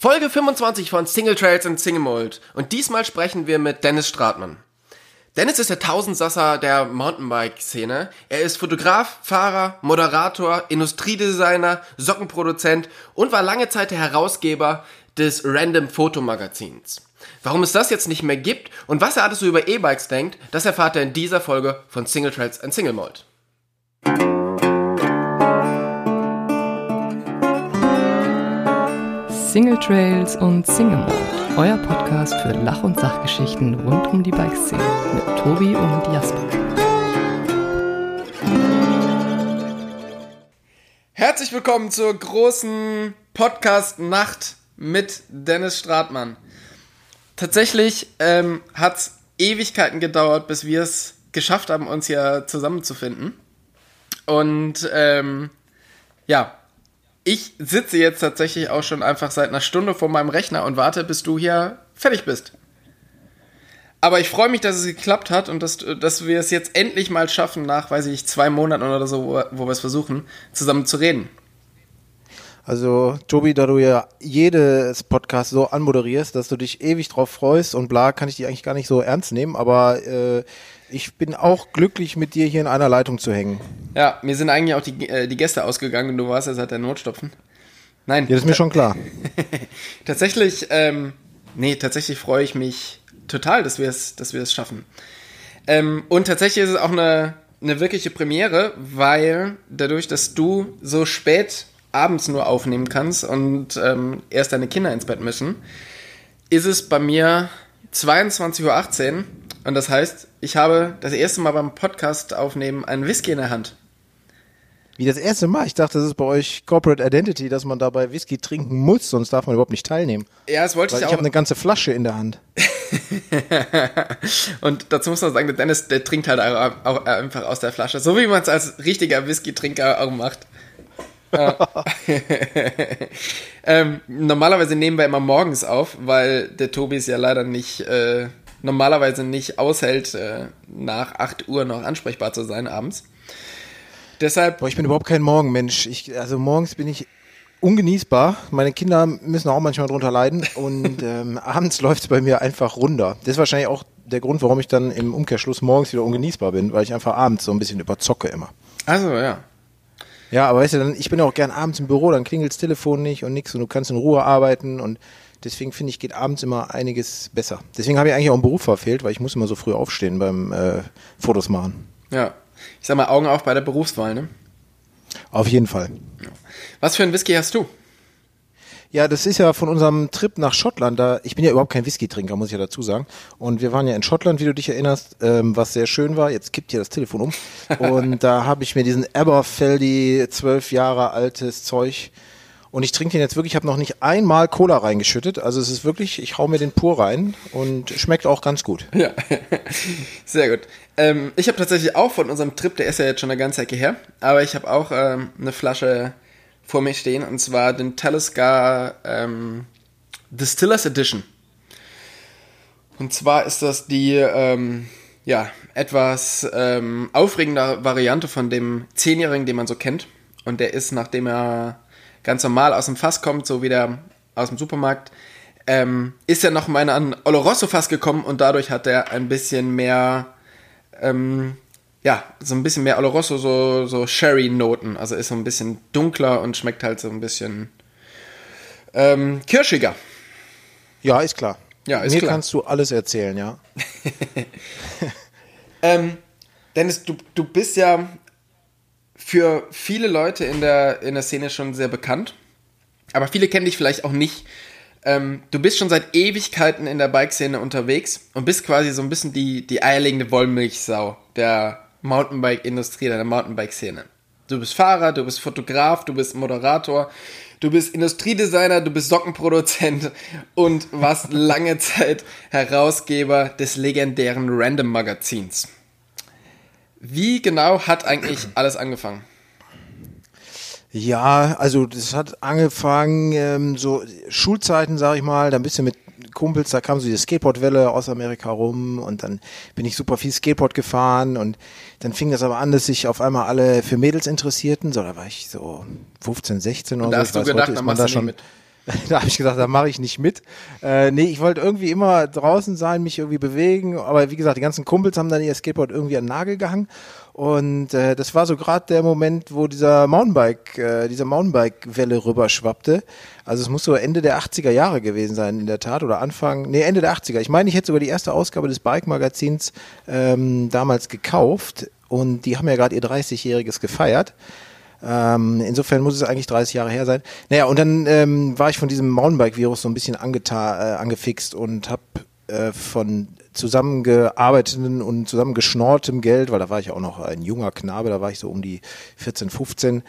Folge 25 von Single Trails and Single Mold. Und diesmal sprechen wir mit Dennis Stratmann. Dennis ist der Tausendsasser der Mountainbike-Szene. Er ist Fotograf, Fahrer, Moderator, Industriedesigner, Sockenproduzent und war lange Zeit der Herausgeber des Random Fotomagazins. Warum es das jetzt nicht mehr gibt und was er alles so über E-Bikes denkt, das erfahrt er in dieser Folge von Single Trails and Single Mold. Single Trails und Single Mode, euer Podcast für Lach- und Sachgeschichten rund um die Bikeszene mit Tobi und Jasper. Herzlich willkommen zur großen Podcast-Nacht mit Dennis Stratmann. Tatsächlich ähm, hat es Ewigkeiten gedauert, bis wir es geschafft haben, uns hier zusammenzufinden. Und ähm, ja, ich sitze jetzt tatsächlich auch schon einfach seit einer Stunde vor meinem Rechner und warte, bis du hier fertig bist. Aber ich freue mich, dass es geklappt hat und dass, dass wir es jetzt endlich mal schaffen, nach, weiß ich, zwei Monaten oder so, wo, wo wir es versuchen, zusammen zu reden. Also, Tobi, da du ja jedes Podcast so anmoderierst, dass du dich ewig drauf freust und bla, kann ich dich eigentlich gar nicht so ernst nehmen, aber äh, ich bin auch glücklich, mit dir hier in einer Leitung zu hängen. Ja, mir sind eigentlich auch die, äh, die Gäste ausgegangen und du warst ja seit der Notstopfen. Nein. Ja, das ist mir schon klar. tatsächlich, ähm, nee, tatsächlich freue ich mich total, dass wir es, dass wir es schaffen. Ähm, und tatsächlich ist es auch eine, eine wirkliche Premiere, weil dadurch, dass du so spät abends nur aufnehmen kannst und ähm, erst deine Kinder ins Bett müssen, ist es bei mir 22.18 Uhr und das heißt, ich habe das erste Mal beim Podcast aufnehmen einen Whisky in der Hand. Wie das erste Mal? Ich dachte, das ist bei euch Corporate Identity, dass man dabei Whisky trinken muss, sonst darf man überhaupt nicht teilnehmen. Ja, das wollte Weil ich auch. Ich habe eine ganze Flasche in der Hand. und dazu muss man sagen, der Dennis, der trinkt halt auch einfach aus der Flasche. So wie man es als richtiger Whisky-Trinker auch macht. ähm, normalerweise nehmen wir immer morgens auf, weil der Tobi ist ja leider nicht, äh, normalerweise nicht aushält, äh, nach 8 Uhr noch ansprechbar zu sein abends. Deshalb. Boah, ich bin überhaupt kein Morgenmensch. Ich, also morgens bin ich ungenießbar. Meine Kinder müssen auch manchmal drunter leiden und ähm, abends läuft es bei mir einfach runter. Das ist wahrscheinlich auch der Grund, warum ich dann im Umkehrschluss morgens wieder ungenießbar bin, weil ich einfach abends so ein bisschen überzocke immer. Also ja. Ja, aber weißt du, dann, ich bin ja auch gern abends im Büro, dann klingelt das Telefon nicht und nix und du kannst in Ruhe arbeiten und deswegen finde ich, geht abends immer einiges besser. Deswegen habe ich eigentlich auch einen Beruf verfehlt, weil ich muss immer so früh aufstehen beim äh, Fotos machen. Ja. Ich sag mal, Augen auf bei der Berufswahl, ne? Auf jeden Fall. Was für ein Whisky hast du? Ja, das ist ja von unserem Trip nach Schottland. Da, ich bin ja überhaupt kein Whisky-Trinker, muss ich ja dazu sagen. Und wir waren ja in Schottland, wie du dich erinnerst, ähm, was sehr schön war. Jetzt kippt hier das Telefon um. Und da habe ich mir diesen Aberfeldy zwölf Jahre altes Zeug und ich trinke den jetzt wirklich, ich habe noch nicht einmal Cola reingeschüttet. Also es ist wirklich, ich hau mir den pur rein und schmeckt auch ganz gut. Ja, sehr gut. Ähm, ich habe tatsächlich auch von unserem Trip, der ist ja jetzt schon eine ganze Ecke her, aber ich habe auch ähm, eine Flasche vor mir stehen und zwar den Talisker ähm, Distillers Edition. Und zwar ist das die ähm, ja, etwas ähm, aufregende Variante von dem Zehnjährigen, den man so kennt. Und der ist, nachdem er ganz normal aus dem Fass kommt, so wie der aus dem Supermarkt, ähm, ist er noch mal an Oloroso Fass gekommen und dadurch hat er ein bisschen mehr, ähm, ja, so ein bisschen mehr Oloroso, so, so Sherry-Noten. Also ist so ein bisschen dunkler und schmeckt halt so ein bisschen ähm, kirschiger. Ja, ist klar. Ja, ist Mir klar. kannst du alles erzählen, ja. ähm, Dennis, du, du bist ja für viele Leute in der, in der Szene schon sehr bekannt. Aber viele kennen dich vielleicht auch nicht. Ähm, du bist schon seit Ewigkeiten in der Bike-Szene unterwegs und bist quasi so ein bisschen die, die eierlegende Wollmilchsau der Mountainbike-Industrie, der Mountainbike-Szene. Du bist Fahrer, du bist Fotograf, du bist Moderator, du bist Industriedesigner, du bist Sockenproduzent und warst lange Zeit Herausgeber des legendären Random Magazins. Wie genau hat eigentlich alles angefangen? Ja, also das hat angefangen, ähm, so Schulzeiten, sag ich mal, dann bist du mit Kumpels, da kam so die Skateboardwelle aus Amerika rum und dann bin ich super viel Skateboard gefahren und dann fing das aber an, dass sich auf einmal alle für Mädels interessierten, so da war ich so 15, 16 Und oder da so. hast du weiß, gedacht, heute ist man da schon nicht da habe ich gesagt, da mache ich nicht mit. Äh, nee, ich wollte irgendwie immer draußen sein, mich irgendwie bewegen. Aber wie gesagt, die ganzen Kumpels haben dann ihr Skateboard irgendwie an den Nagel gehangen. Und äh, das war so gerade der Moment, wo dieser Mountainbike, äh, diese Mountainbike-Welle rüberschwappte. Also es muss so Ende der 80er Jahre gewesen sein, in der Tat, oder Anfang, nee, Ende der 80er. Ich meine, ich hätte sogar die erste Ausgabe des Bike-Magazins ähm, damals gekauft und die haben ja gerade ihr 30-jähriges gefeiert. Ähm, insofern muss es eigentlich 30 Jahre her sein. Naja, und dann ähm, war ich von diesem Mountainbike-Virus so ein bisschen angeta äh, angefixt und habe äh, von zusammengearbeiteten und zusammengeschnortem Geld, weil da war ich auch noch ein junger Knabe, da war ich so um die 14, 15,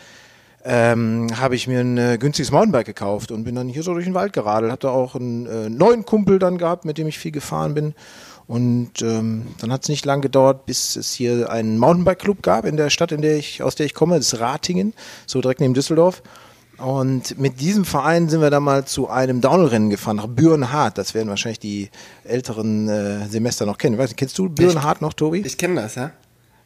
ähm, habe ich mir ein äh, günstiges Mountainbike gekauft und bin dann hier so durch den Wald geradelt. Da auch einen äh, neuen Kumpel dann gehabt, mit dem ich viel gefahren bin. Und ähm, dann hat es nicht lang gedauert, bis es hier einen Mountainbike-Club gab in der Stadt, in der ich, aus der ich komme, das ist Ratingen, so direkt neben Düsseldorf. Und mit diesem Verein sind wir dann mal zu einem Downhill-Rennen gefahren, nach Bürenhardt. Das werden wahrscheinlich die älteren äh, Semester noch kennen. Ich weiß nicht, kennst du Bürenhardt noch, Tobi? Ich kenne das, ja.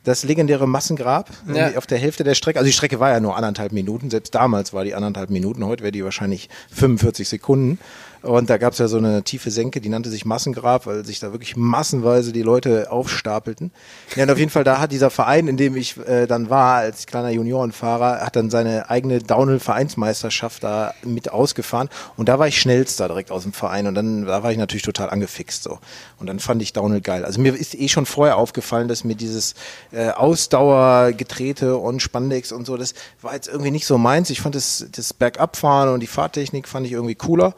Das legendäre Massengrab Ja. auf der Hälfte der Strecke. Also die Strecke war ja nur anderthalb Minuten. Selbst damals war die anderthalb Minuten. Heute wäre die wahrscheinlich 45 Sekunden. Und da gab es ja so eine tiefe Senke, die nannte sich Massengrab, weil sich da wirklich massenweise die Leute aufstapelten. Ja, und auf jeden Fall, da hat dieser Verein, in dem ich äh, dann war, als kleiner Juniorenfahrer, hat dann seine eigene Downhill-Vereinsmeisterschaft da mit ausgefahren. Und da war ich schnellster direkt aus dem Verein. Und dann, da war ich natürlich total angefixt so. Und dann fand ich Downhill geil. Also mir ist eh schon vorher aufgefallen, dass mir dieses äh, Ausdauergetrete und Spandex und so, das war jetzt irgendwie nicht so meins. Ich fand das, das Bergabfahren und die Fahrtechnik fand ich irgendwie cooler.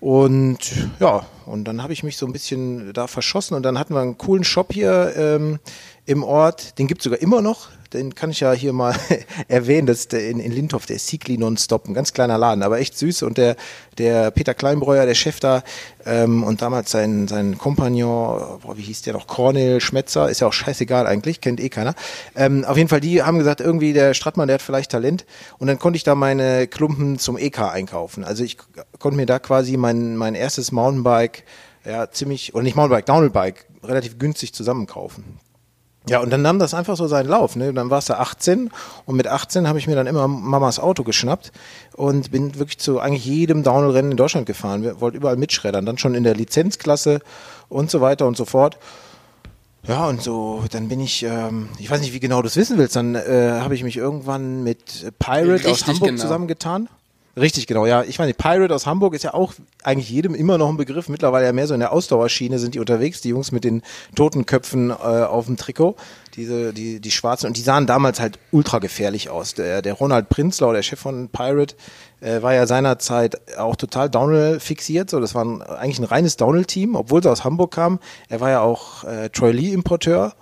Und ja, und dann habe ich mich so ein bisschen da verschossen und dann hatten wir einen coolen Shop hier ähm, im Ort, den gibt's sogar immer noch. Den kann ich ja hier mal erwähnen, das ist in, in Lindhof, der Siegli Nonstop, ein ganz kleiner Laden, aber echt süß. Und der, der Peter Kleinbreuer, der Chef da, ähm, und damals sein, sein Kompagnon, boah, wie hieß der noch, Cornel Schmetzer, ist ja auch scheißegal eigentlich, kennt eh keiner. Ähm, auf jeden Fall, die haben gesagt, irgendwie der Strattmann, der hat vielleicht Talent. Und dann konnte ich da meine Klumpen zum EK einkaufen. Also ich konnte mir da quasi mein, mein erstes Mountainbike, ja, ziemlich, oder nicht Mountainbike, Downhillbike, relativ günstig zusammenkaufen. Ja, und dann nahm das einfach so seinen Lauf. Ne? Dann warst du 18 und mit 18 habe ich mir dann immer Mamas Auto geschnappt und bin wirklich zu eigentlich jedem Downhill-Rennen in Deutschland gefahren. Wir wollten überall mitschreddern, dann schon in der Lizenzklasse und so weiter und so fort. Ja, und so, dann bin ich, ähm, ich weiß nicht, wie genau du es wissen willst, dann äh, habe ich mich irgendwann mit Pirate aus Richtig Hamburg genau. zusammengetan. Richtig, genau, ja. Ich meine, Pirate aus Hamburg ist ja auch eigentlich jedem immer noch ein Begriff. Mittlerweile ja mehr so in der Ausdauerschiene sind die unterwegs, die Jungs mit den Totenköpfen äh, auf dem Trikot, diese, die, die schwarzen. Und die sahen damals halt ultra gefährlich aus. Der, der Ronald Prinzlau, der Chef von Pirate, äh, war ja seinerzeit auch total Downhill fixiert. So, das war ein, eigentlich ein reines Downhill-Team, obwohl sie aus Hamburg kamen. Er war ja auch äh, Troy Lee-Importeur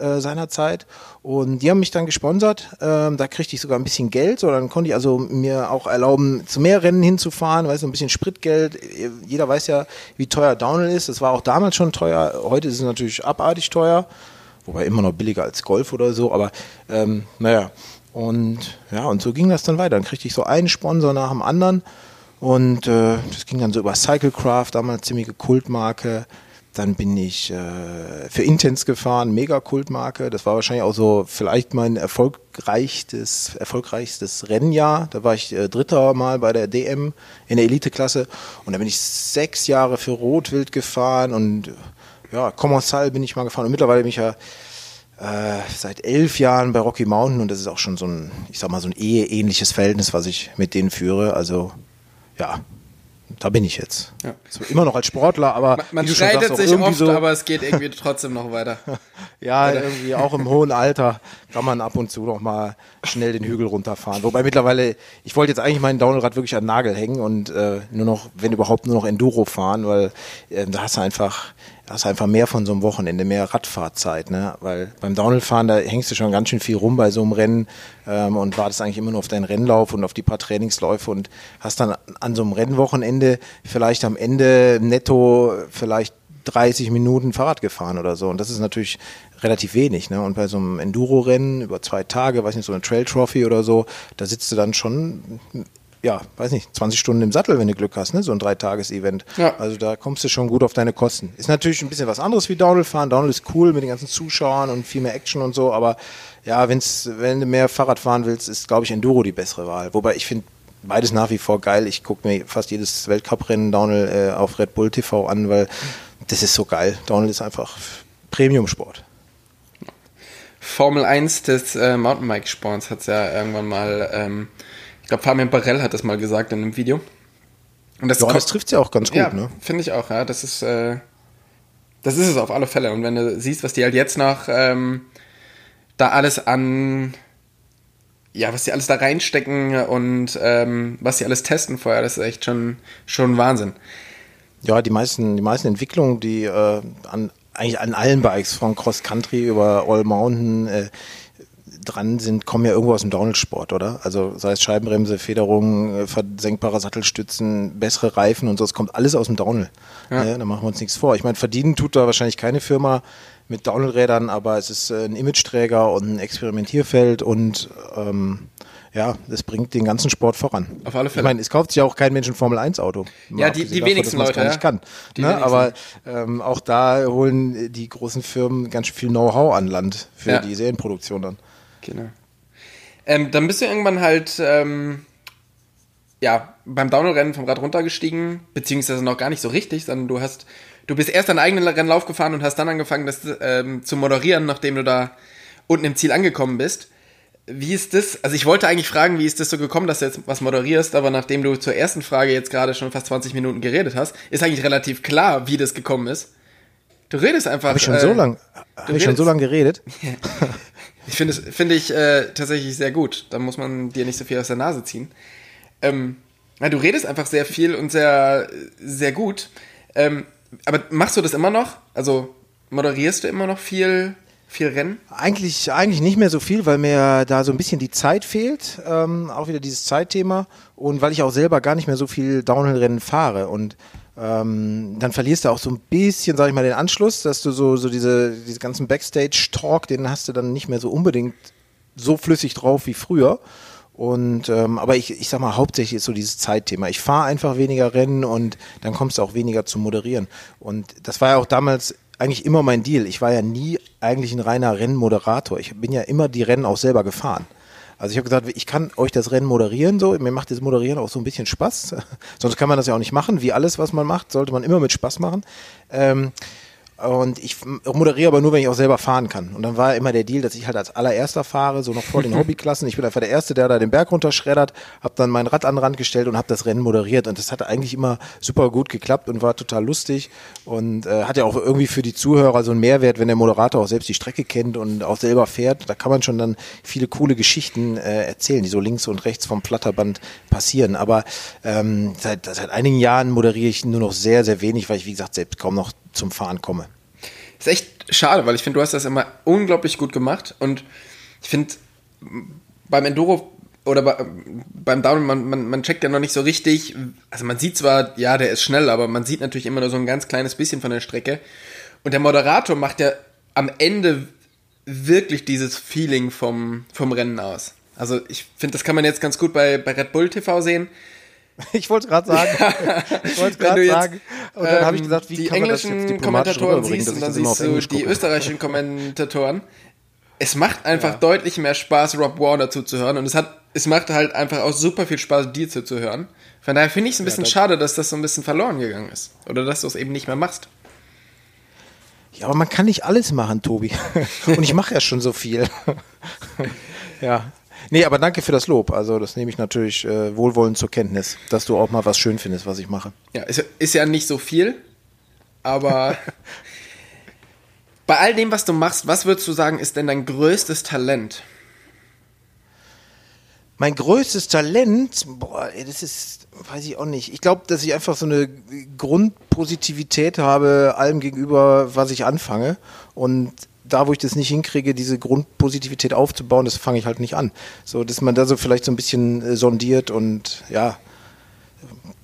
äh, seinerzeit. Und die haben mich dann gesponsert. Ähm, da kriegte ich sogar ein bisschen Geld. So, dann konnte ich also mir auch erlauben, zu mehr Rennen hinzufahren, weißt du, ein bisschen Spritgeld. Jeder weiß ja, wie teuer Downhill ist. Das war auch damals schon teuer. Heute ist es natürlich abartig teuer. Wobei immer noch billiger als Golf oder so. Aber ähm, naja. Und ja, und so ging das dann weiter. Dann kriegte ich so einen Sponsor nach dem anderen. Und äh, das ging dann so über Cyclecraft, damals ziemliche Kultmarke. Dann bin ich äh, für Intense gefahren, mega Kultmarke. Das war wahrscheinlich auch so vielleicht mein erfolgreichstes, erfolgreichstes Rennjahr. Da war ich äh, dritter Mal bei der DM in der Eliteklasse. Und da bin ich sechs Jahre für Rotwild gefahren und ja, Commensal bin ich mal gefahren. Und mittlerweile bin ich ja äh, seit elf Jahren bei Rocky Mountain und das ist auch schon so ein, ich sag mal, so ein eheähnliches Verhältnis, was ich mit denen führe. Also ja, da bin ich jetzt. Ja. So, immer noch als Sportler, aber Man schon streitet sagst, sich oft, so, aber es geht irgendwie trotzdem noch weiter. ja, irgendwie auch im hohen Alter kann man ab und zu noch mal schnell den Hügel runterfahren. Wobei mittlerweile, ich wollte jetzt eigentlich meinen Downhillrad wirklich an den Nagel hängen und äh, nur noch, wenn überhaupt, nur noch Enduro fahren, weil äh, da hast du einfach, hast einfach mehr von so einem Wochenende, mehr Radfahrzeit, ne? Weil beim Downhillfahren, da hängst du schon ganz schön viel rum bei so einem Rennen ähm, und wartest eigentlich immer nur auf deinen Rennlauf und auf die paar Trainingsläufe und hast dann an so einem Rennwochenende vielleicht am Ende netto vielleicht 30 Minuten Fahrrad gefahren oder so. Und das ist natürlich relativ wenig. Ne? Und bei so einem Enduro-Rennen über zwei Tage, weiß nicht, so eine Trail Trophy oder so, da sitzt du dann schon, ja, weiß nicht, 20 Stunden im Sattel, wenn du Glück hast, ne? so ein Dreitages-Event. Ja. Also da kommst du schon gut auf deine Kosten. Ist natürlich ein bisschen was anderes wie Downhill fahren. Downhill ist cool mit den ganzen Zuschauern und viel mehr Action und so, aber ja, wenn's, wenn du mehr Fahrrad fahren willst, ist, glaube ich, Enduro die bessere Wahl. Wobei ich finde beides nach wie vor geil. Ich gucke mir fast jedes Weltcuprennen Downhill äh, auf Red Bull TV an, weil das ist so geil. Downhill ist einfach Premium-Sport. Formel 1 des äh, Mountainbike-Sports hat es ja irgendwann mal, ähm, ich glaube Fabian Barell hat das mal gesagt in einem Video. Und das, ja, das trifft ja auch ganz gut, ja, ne? Finde ich auch, ja. Das ist, äh, das ist es auf alle Fälle. Und wenn du siehst, was die halt jetzt noch ähm, da alles an, ja, was die alles da reinstecken und ähm, was die alles testen vorher, das ist echt schon, schon Wahnsinn. Ja, die meisten, die meisten Entwicklungen, die äh, an, eigentlich an allen Bikes, von Cross Country über All Mountain, äh, dran sind, kommen ja irgendwo aus dem Downhill-Sport, oder? Also sei es Scheibenbremse, Federung, äh, versenkbare Sattelstützen, bessere Reifen und so, es kommt alles aus dem Downhill. Ja. Ja, da machen wir uns nichts vor. Ich meine, verdienen tut da wahrscheinlich keine Firma mit Downhill-Rädern, aber es ist äh, ein Imageträger und ein Experimentierfeld und ähm, ja, das bringt den ganzen Sport voran. Auf alle Fälle. Ich meine, es kauft sich ja auch kein Mensch ein Formel-1-Auto. Ja, die, die wenigsten davon, Leute. Gar nicht kann. Ne? Aber ähm, auch da holen die großen Firmen ganz viel Know-how an Land für ja. die Serienproduktion dann. Genau. Ähm, dann bist du irgendwann halt ähm, ja, beim Downhill-Rennen vom Rad runtergestiegen, beziehungsweise noch gar nicht so richtig, sondern du hast, du bist erst deinen eigenen Rennlauf gefahren und hast dann angefangen, das ähm, zu moderieren, nachdem du da unten im Ziel angekommen bist. Wie ist das? Also ich wollte eigentlich fragen, wie ist das so gekommen, dass du jetzt was moderierst, aber nachdem du zur ersten Frage jetzt gerade schon fast 20 Minuten geredet hast, ist eigentlich relativ klar, wie das gekommen ist. Du redest einfach. Habe ich schon äh, so lange, habe ich schon so lange geredet? Ich finde es finde ich äh, tatsächlich sehr gut. Da muss man dir nicht so viel aus der Nase ziehen. Ähm, ja, du redest einfach sehr viel und sehr sehr gut. Ähm, aber machst du das immer noch? Also moderierst du immer noch viel viel Rennen? Eigentlich, eigentlich nicht mehr so viel, weil mir da so ein bisschen die Zeit fehlt. Ähm, auch wieder dieses Zeitthema. Und weil ich auch selber gar nicht mehr so viel Downhill-Rennen fahre. Und ähm, dann verlierst du auch so ein bisschen, sag ich mal, den Anschluss, dass du so, so diese, diese ganzen Backstage-Talk, den hast du dann nicht mehr so unbedingt so flüssig drauf wie früher. Und ähm, aber ich, ich sag mal, hauptsächlich ist so dieses Zeitthema. Ich fahre einfach weniger Rennen und dann kommst du auch weniger zu moderieren. Und das war ja auch damals eigentlich immer mein Deal. Ich war ja nie eigentlich ein reiner Rennmoderator. Ich bin ja immer die Rennen auch selber gefahren. Also ich habe gesagt, ich kann euch das Rennen moderieren, so mir macht das Moderieren auch so ein bisschen Spaß. Sonst kann man das ja auch nicht machen. Wie alles, was man macht, sollte man immer mit Spaß machen. Ähm, und ich moderiere aber nur, wenn ich auch selber fahren kann. Und dann war immer der Deal, dass ich halt als allererster fahre, so noch vor den Hobbyklassen. Ich bin einfach der Erste, der da den Berg runterschreddert, habe dann mein Rad an den Rand gestellt und habe das Rennen moderiert. Und das hat eigentlich immer super gut geklappt und war total lustig. Und äh, hat ja auch irgendwie für die Zuhörer so einen Mehrwert, wenn der Moderator auch selbst die Strecke kennt und auch selber fährt. Da kann man schon dann viele coole Geschichten äh, erzählen, die so links und rechts vom Flatterband passieren. Aber ähm, seit, seit einigen Jahren moderiere ich nur noch sehr, sehr wenig, weil ich, wie gesagt, selbst kaum noch zum Fahren komme. Ist echt schade, weil ich finde, du hast das immer unglaublich gut gemacht und ich finde, beim Enduro oder bei, beim Down, man, man, man checkt ja noch nicht so richtig, also man sieht zwar, ja, der ist schnell, aber man sieht natürlich immer nur so ein ganz kleines bisschen von der Strecke und der Moderator macht ja am Ende wirklich dieses Feeling vom, vom Rennen aus. Also ich finde, das kann man jetzt ganz gut bei, bei Red Bull TV sehen. Ich wollte es gerade sagen. ich wollte gerade sagen. Und dann ähm, habe ich gesagt, wie die kann man das englischen jetzt Kommentatoren siehst und dann siehst du die gucke. österreichischen Kommentatoren. Es macht einfach ja. deutlich mehr Spaß, Rob Warner zuzuhören und es hat, es macht halt einfach auch super viel Spaß, dir zuzuhören. Von daher finde ich es ein bisschen ja, schade, dass das so ein bisschen verloren gegangen ist. Oder dass du es eben nicht mehr machst. Ja, aber man kann nicht alles machen, Tobi. Und ich mache ja schon so viel. ja. Nee, aber danke für das Lob. Also das nehme ich natürlich äh, wohlwollend zur Kenntnis, dass du auch mal was schön findest, was ich mache. Ja, ist, ist ja nicht so viel, aber bei all dem, was du machst, was würdest du sagen, ist denn dein größtes Talent? Mein größtes Talent, boah, das ist, weiß ich auch nicht. Ich glaube, dass ich einfach so eine Grundpositivität habe allem gegenüber, was ich anfange. Und da, wo ich das nicht hinkriege, diese Grundpositivität aufzubauen, das fange ich halt nicht an. So, dass man da so vielleicht so ein bisschen äh, sondiert und ja,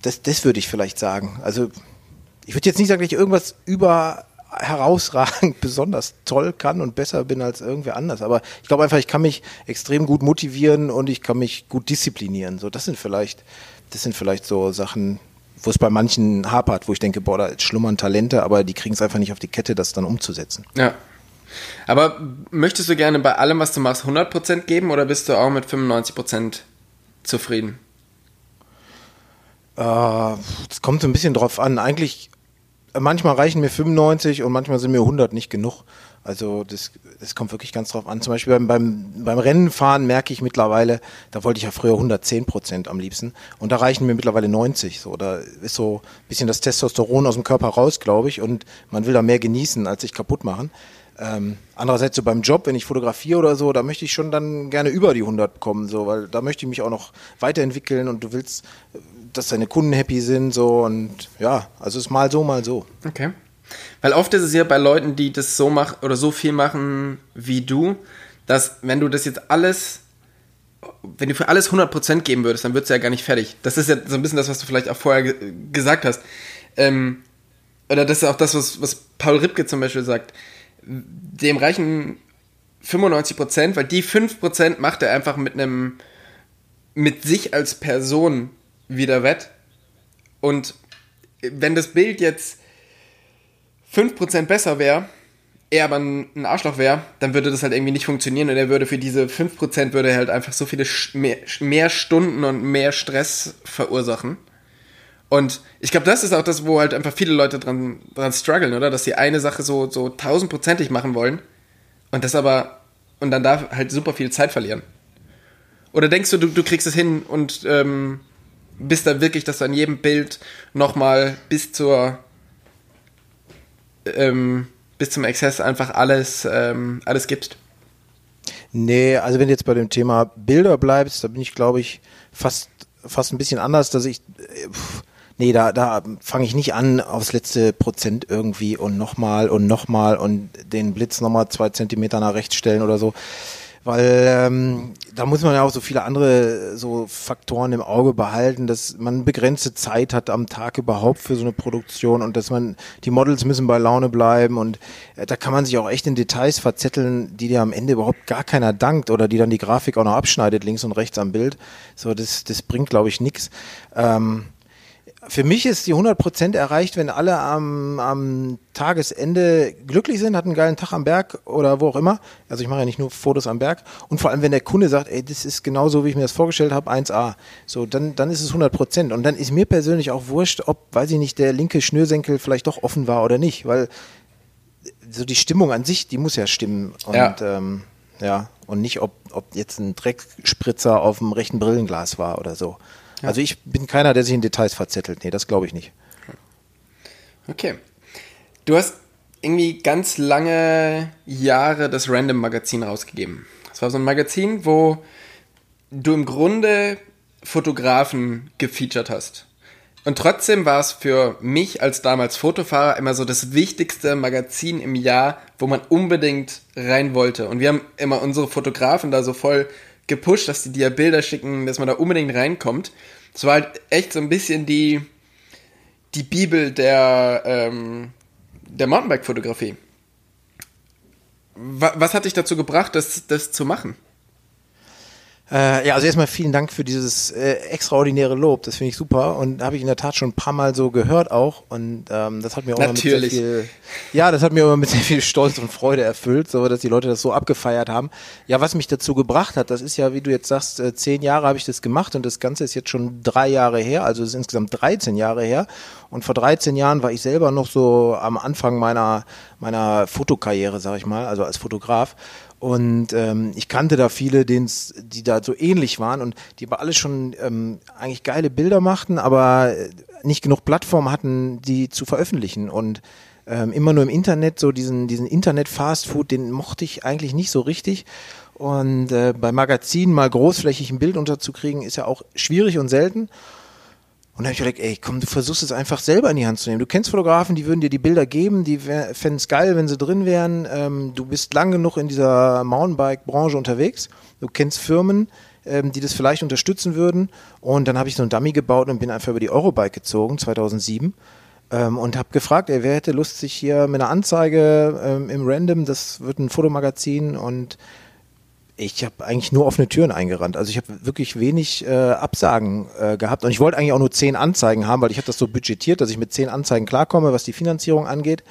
das, das würde ich vielleicht sagen. Also, ich würde jetzt nicht sagen, dass ich irgendwas über herausragend besonders toll kann und besser bin als irgendwer anders. Aber ich glaube einfach, ich kann mich extrem gut motivieren und ich kann mich gut disziplinieren. So, das sind vielleicht, das sind vielleicht so Sachen, wo es bei manchen hapert, wo ich denke, boah, da schlummern Talente, aber die kriegen es einfach nicht auf die Kette, das dann umzusetzen. Ja, aber möchtest du gerne bei allem, was du machst, 100% geben oder bist du auch mit 95% zufrieden? Äh, Es kommt so ein bisschen drauf an. Eigentlich, äh, manchmal reichen mir 95 und manchmal sind mir 100 nicht genug. Also das, das kommt wirklich ganz drauf an. Zum Beispiel beim, beim, beim Rennenfahren merke ich mittlerweile, da wollte ich ja früher 110 Prozent am liebsten und da reichen mir mittlerweile 90. So, da ist so ein bisschen das Testosteron aus dem Körper raus, glaube ich, und man will da mehr genießen, als sich kaputt machen. Ähm, andererseits so beim Job, wenn ich fotografiere oder so, da möchte ich schon dann gerne über die 100 kommen, so, weil da möchte ich mich auch noch weiterentwickeln und du willst, dass deine Kunden happy sind, so und ja, also es ist mal so, mal so. Okay. Weil oft ist es ja bei Leuten, die das so machen oder so viel machen wie du, dass wenn du das jetzt alles, wenn du für alles 100% geben würdest, dann wird es ja gar nicht fertig. Das ist ja so ein bisschen das, was du vielleicht auch vorher ge gesagt hast. Ähm, oder das ist auch das, was, was Paul Ripke zum Beispiel sagt. Dem reichen 95%, weil die 5% macht er einfach mit einem, mit sich als Person wieder wett. Und wenn das Bild jetzt 5% besser wäre, er aber ein Arschloch wäre, dann würde das halt irgendwie nicht funktionieren und er würde für diese 5% würde er halt einfach so viele mehr Stunden und mehr Stress verursachen. Und ich glaube, das ist auch das, wo halt einfach viele Leute dran, dran strugglen, oder? Dass sie eine Sache so, so tausendprozentig machen wollen und das aber, und dann da halt super viel Zeit verlieren. Oder denkst du, du, du kriegst es hin und ähm, bist da wirklich, dass du an jedem Bild nochmal bis zur ähm, bis zum Exzess einfach alles, ähm, alles gibst? Nee, also wenn du jetzt bei dem Thema Bilder bleibst, da bin ich, glaube ich, fast, fast ein bisschen anders, dass ich, äh, pff, nee, da, da fange ich nicht an aufs letzte Prozent irgendwie und nochmal und nochmal und den Blitz nochmal zwei Zentimeter nach rechts stellen oder so. Weil ähm, da muss man ja auch so viele andere so Faktoren im Auge behalten, dass man begrenzte Zeit hat am Tag überhaupt für so eine Produktion und dass man die Models müssen bei Laune bleiben und äh, da kann man sich auch echt in Details verzetteln, die dir am Ende überhaupt gar keiner dankt oder die dann die Grafik auch noch abschneidet links und rechts am Bild. So das das bringt glaube ich nix. Ähm, für mich ist die 100% erreicht, wenn alle am, am Tagesende glücklich sind, hat einen geilen Tag am Berg oder wo auch immer. Also ich mache ja nicht nur Fotos am Berg. Und vor allem, wenn der Kunde sagt, ey, das ist genau so, wie ich mir das vorgestellt habe, 1A. So, dann, dann ist es 100%. Und dann ist mir persönlich auch wurscht, ob, weiß ich nicht, der linke Schnürsenkel vielleicht doch offen war oder nicht. Weil so die Stimmung an sich, die muss ja stimmen. Und Ja. ähm, ja, und nicht, ob, ob jetzt ein Dreckspritzer auf dem rechten Brillenglas war oder so. Also ich bin keiner, der sich in Details verzettelt. Nee, das glaube ich nicht. Okay. Du hast irgendwie ganz lange Jahre das Random Magazin rausgegeben. Das war so ein Magazin, wo du im Grunde Fotografen gefeatured hast. Und trotzdem war es für mich als damals Fotofahrer immer so das wichtigste Magazin im Jahr, wo man unbedingt rein wollte. Und wir haben immer unsere Fotografen da so voll gepusht, dass die dir Bilder schicken, dass man da unbedingt reinkommt. Es war halt echt so ein bisschen die, die Bibel der, ähm, der Mountainbike-Fotografie. Wa- Was hat dich dazu gebracht, das, das zu machen? Äh, ja, also erstmal vielen Dank für dieses äh, extraordinäre Lob. Das finde ich super und habe ich in der Tat schon ein paar Mal so gehört auch und ähm, das hat mir auch immer mit sehr viel, ja, das hat mir immer mit sehr viel Stolz und Freude erfüllt, so dass die Leute das so abgefeiert haben. Ja, was mich dazu gebracht hat, das ist ja, wie du jetzt sagst, äh, zehn Jahre habe ich das gemacht und das Ganze ist jetzt schon drei Jahre her, also es ist insgesamt 13 Jahre her und vor 13 Jahren war ich selber noch so am Anfang meiner meiner Fotokarriere, sag ich mal, also als Fotograf und ähm, ich kannte da viele, denen's, die da so ähnlich waren und die aber alle schon ähm, eigentlich geile Bilder machten, aber äh, nicht genug Plattform hatten, die zu veröffentlichen. Und ähm, immer nur im Internet, so diesen, diesen Internet-Fast-Food, den mochte ich eigentlich nicht so richtig. Und äh, bei Magazinen mal großflächig ein Bild unterzukriegen, ist ja auch schwierig und selten. Und dann habe ich gedacht, ey, komm, du versuchst es einfach selber in die Hand zu nehmen. Du kennst Fotografen, die würden dir die Bilder geben, die fänden es geil, wenn sie drin wären. Ähm, du bist lang genug in dieser Mountainbike-Branche unterwegs. Du kennst Firmen, ähm, die das vielleicht unterstützen würden. Und dann habe ich so einen Dummy gebaut und bin einfach über die Eurobike gezogen, 2007. Ähm, und habe gefragt, ey, wer hätte Lust, sich hier mit einer Anzeige ähm, im Random, das wird ein Fotomagazin und ich habe eigentlich nur offene Türen eingerannt. Also ich habe wirklich wenig äh, Absagen äh, gehabt und ich wollte eigentlich auch nur zehn Anzeigen haben, weil ich habe das so budgetiert, dass ich mit zehn Anzeigen klarkomme, was die Finanzierung angeht.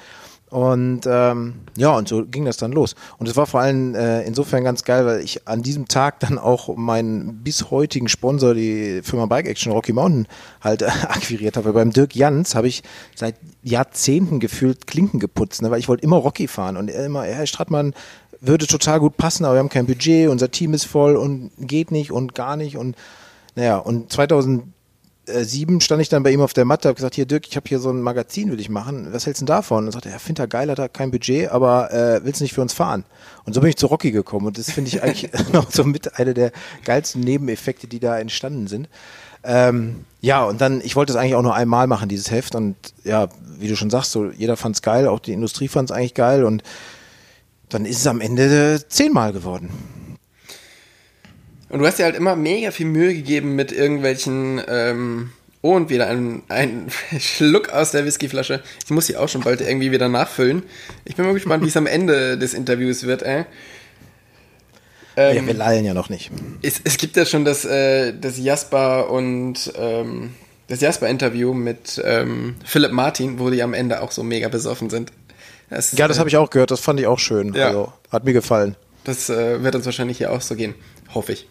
Und ähm, ja, und so ging das dann los. Und es war vor allem äh, insofern ganz geil, weil ich an diesem Tag dann auch meinen bis heutigen Sponsor, die Firma Bike Action Rocky Mountain, halt äh, akquiriert habe. Beim Dirk Jans habe ich seit Jahrzehnten gefühlt Klinken geputzt, ne, weil ich wollte immer Rocky fahren und er immer, Herr Strattmann, würde total gut passen, aber wir haben kein Budget, unser Team ist voll und geht nicht und gar nicht und naja, und 2000 äh, sieben stand ich dann bei ihm auf der Matte, habe gesagt, hier Dirk, ich habe hier so ein Magazin, will ich machen. Was hältst du denn davon? Und sagte er, findet er geil, hat er kein Budget, aber äh, willst du nicht für uns fahren? Und so bin ich zu Rocky gekommen und das finde ich eigentlich noch so mit einer der geilsten Nebeneffekte, die da entstanden sind. Ähm, ja, und dann, ich wollte es eigentlich auch nur einmal machen, dieses Heft und ja, wie du schon sagst, so jeder fand's geil, auch die Industrie fand's eigentlich geil und dann ist es am Ende zehnmal geworden. Und du hast dir halt immer mega viel Mühe gegeben mit irgendwelchen, ähm, oh, und wieder ein, ein Schluck aus der Whiskyflasche. Ich muss sie auch schon bald irgendwie wieder nachfüllen. Ich bin mal gespannt, wie es am Ende des Interviews wird, ey. Ähm, ja, wir lallen ja noch nicht. Es, es gibt ja schon das, äh, das Jasper und ähm, das Jasper-Interview mit ähm, Philipp Martin, wo die am Ende auch so mega besoffen sind. Das, ja, das habe ich auch gehört, das fand ich auch schön. Ja. Also, hat mir gefallen. Das äh, wird uns wahrscheinlich hier auch so gehen. Hoffe ich.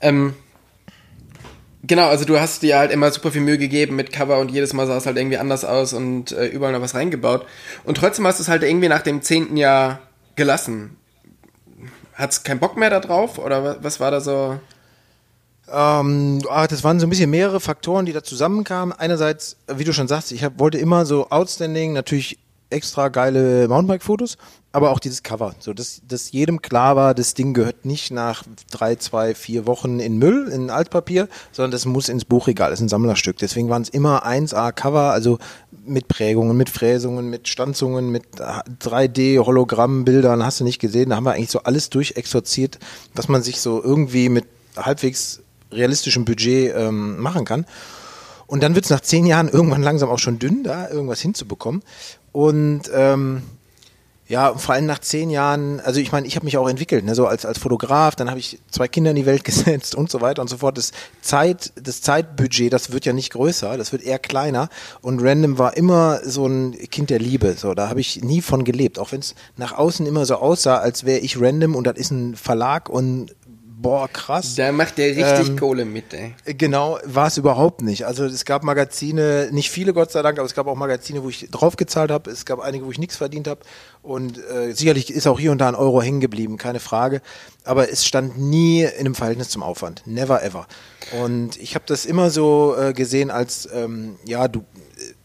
Ähm, genau, also du hast dir halt immer super viel Mühe gegeben mit Cover und jedes Mal sah es halt irgendwie anders aus und äh, überall noch was reingebaut. Und trotzdem hast du es halt irgendwie nach dem zehnten Jahr gelassen. Hat's keinen Bock mehr da drauf oder was war da so? Ähm, ah, das waren so ein bisschen mehrere Faktoren, die da zusammenkamen. Einerseits, wie du schon sagst, ich hab, wollte immer so outstanding, natürlich extra geile Mountainbike-Fotos, aber auch dieses Cover. So, dass, dass jedem klar war, das Ding gehört nicht nach drei, zwei, vier Wochen in Müll, in Altpapier, sondern das muss ins Buchregal, das ist ein Sammlerstück. Deswegen waren es immer 1A-Cover, also mit Prägungen, mit Fräsungen, mit Stanzungen, mit 3D-Hologrammbildern, hast du nicht gesehen. Da haben wir eigentlich so alles durchexorziert, was man sich so irgendwie mit halbwegs realistischem Budget ähm, machen kann. Und dann wird es nach zehn Jahren irgendwann langsam auch schon dünn, da irgendwas hinzubekommen. Und ähm, ja, vor allem nach zehn Jahren, also ich meine, ich habe mich auch entwickelt, ne, so als, als Fotograf, dann habe ich zwei Kinder in die Welt gesetzt und so weiter und so fort. Das Zeit, das Zeitbudget, das wird ja nicht größer, das wird eher kleiner. Und Random war immer so ein Kind der Liebe. So, da habe ich nie von gelebt. Auch wenn es nach außen immer so aussah, als wäre ich Random und das ist ein Verlag und boah, krass. Da macht der richtig ähm, Kohle mit, ey. Genau, war es überhaupt nicht. Also es gab Magazine, nicht viele Gott sei Dank, aber es gab auch Magazine, wo ich draufgezahlt habe. Es gab einige, wo ich nichts verdient habe. Und äh, sicherlich ist auch hier und da ein Euro hängen geblieben, keine Frage. Aber es stand nie in einem Verhältnis zum Aufwand. Never ever. Und ich habe das immer so äh, gesehen als, ähm, ja, du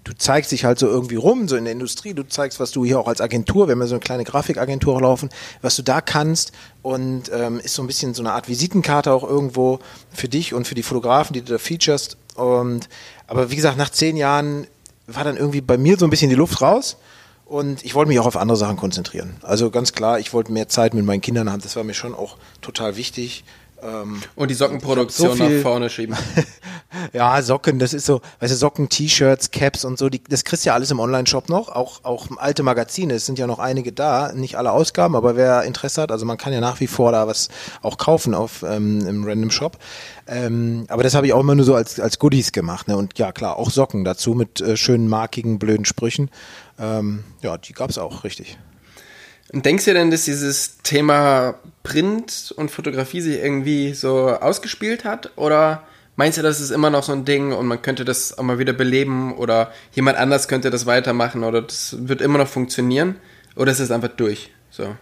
du zeigst dich halt so irgendwie rum, so in der Industrie, du zeigst, was du hier auch als Agentur, wir haben ja so eine kleine Grafikagentur laufen, was du da kannst und ähm, ist so ein bisschen so eine Art Visitenkarte auch irgendwo für dich und für die Fotografen, die du da featurest. Und aber wie gesagt, nach zehn Jahren war dann irgendwie bei mir so ein bisschen die Luft raus. Und ich wollte mich auch auf andere Sachen konzentrieren. Also ganz klar, ich wollte mehr Zeit mit meinen Kindern haben. Das war mir schon auch total wichtig. Ähm, und die Sockenproduktion so nach vorne schieben. ja, Socken, das ist so, weißt du, Socken, T-Shirts, Caps und so, die, das kriegst du ja alles im Online-Shop noch, auch, auch alte Magazine, es sind ja noch einige da, nicht alle Ausgaben, aber wer Interesse hat, also man kann ja nach wie vor da was auch kaufen auf ähm, im Random Shop. Ähm, aber das habe ich auch immer nur so als, als Goodies gemacht, ne? Und ja, klar, auch Socken dazu mit äh, schönen, markigen, blöden Sprüchen. Ähm, ja, die gab's auch, richtig. Und denkst du denn, dass dieses Thema Print und Fotografie sich irgendwie so ausgespielt hat? Oder meinst du, das ist immer noch so ein Ding und man könnte das auch mal wieder beleben oder jemand anders könnte das weitermachen oder das wird immer noch funktionieren? Oder ist es einfach durch? So.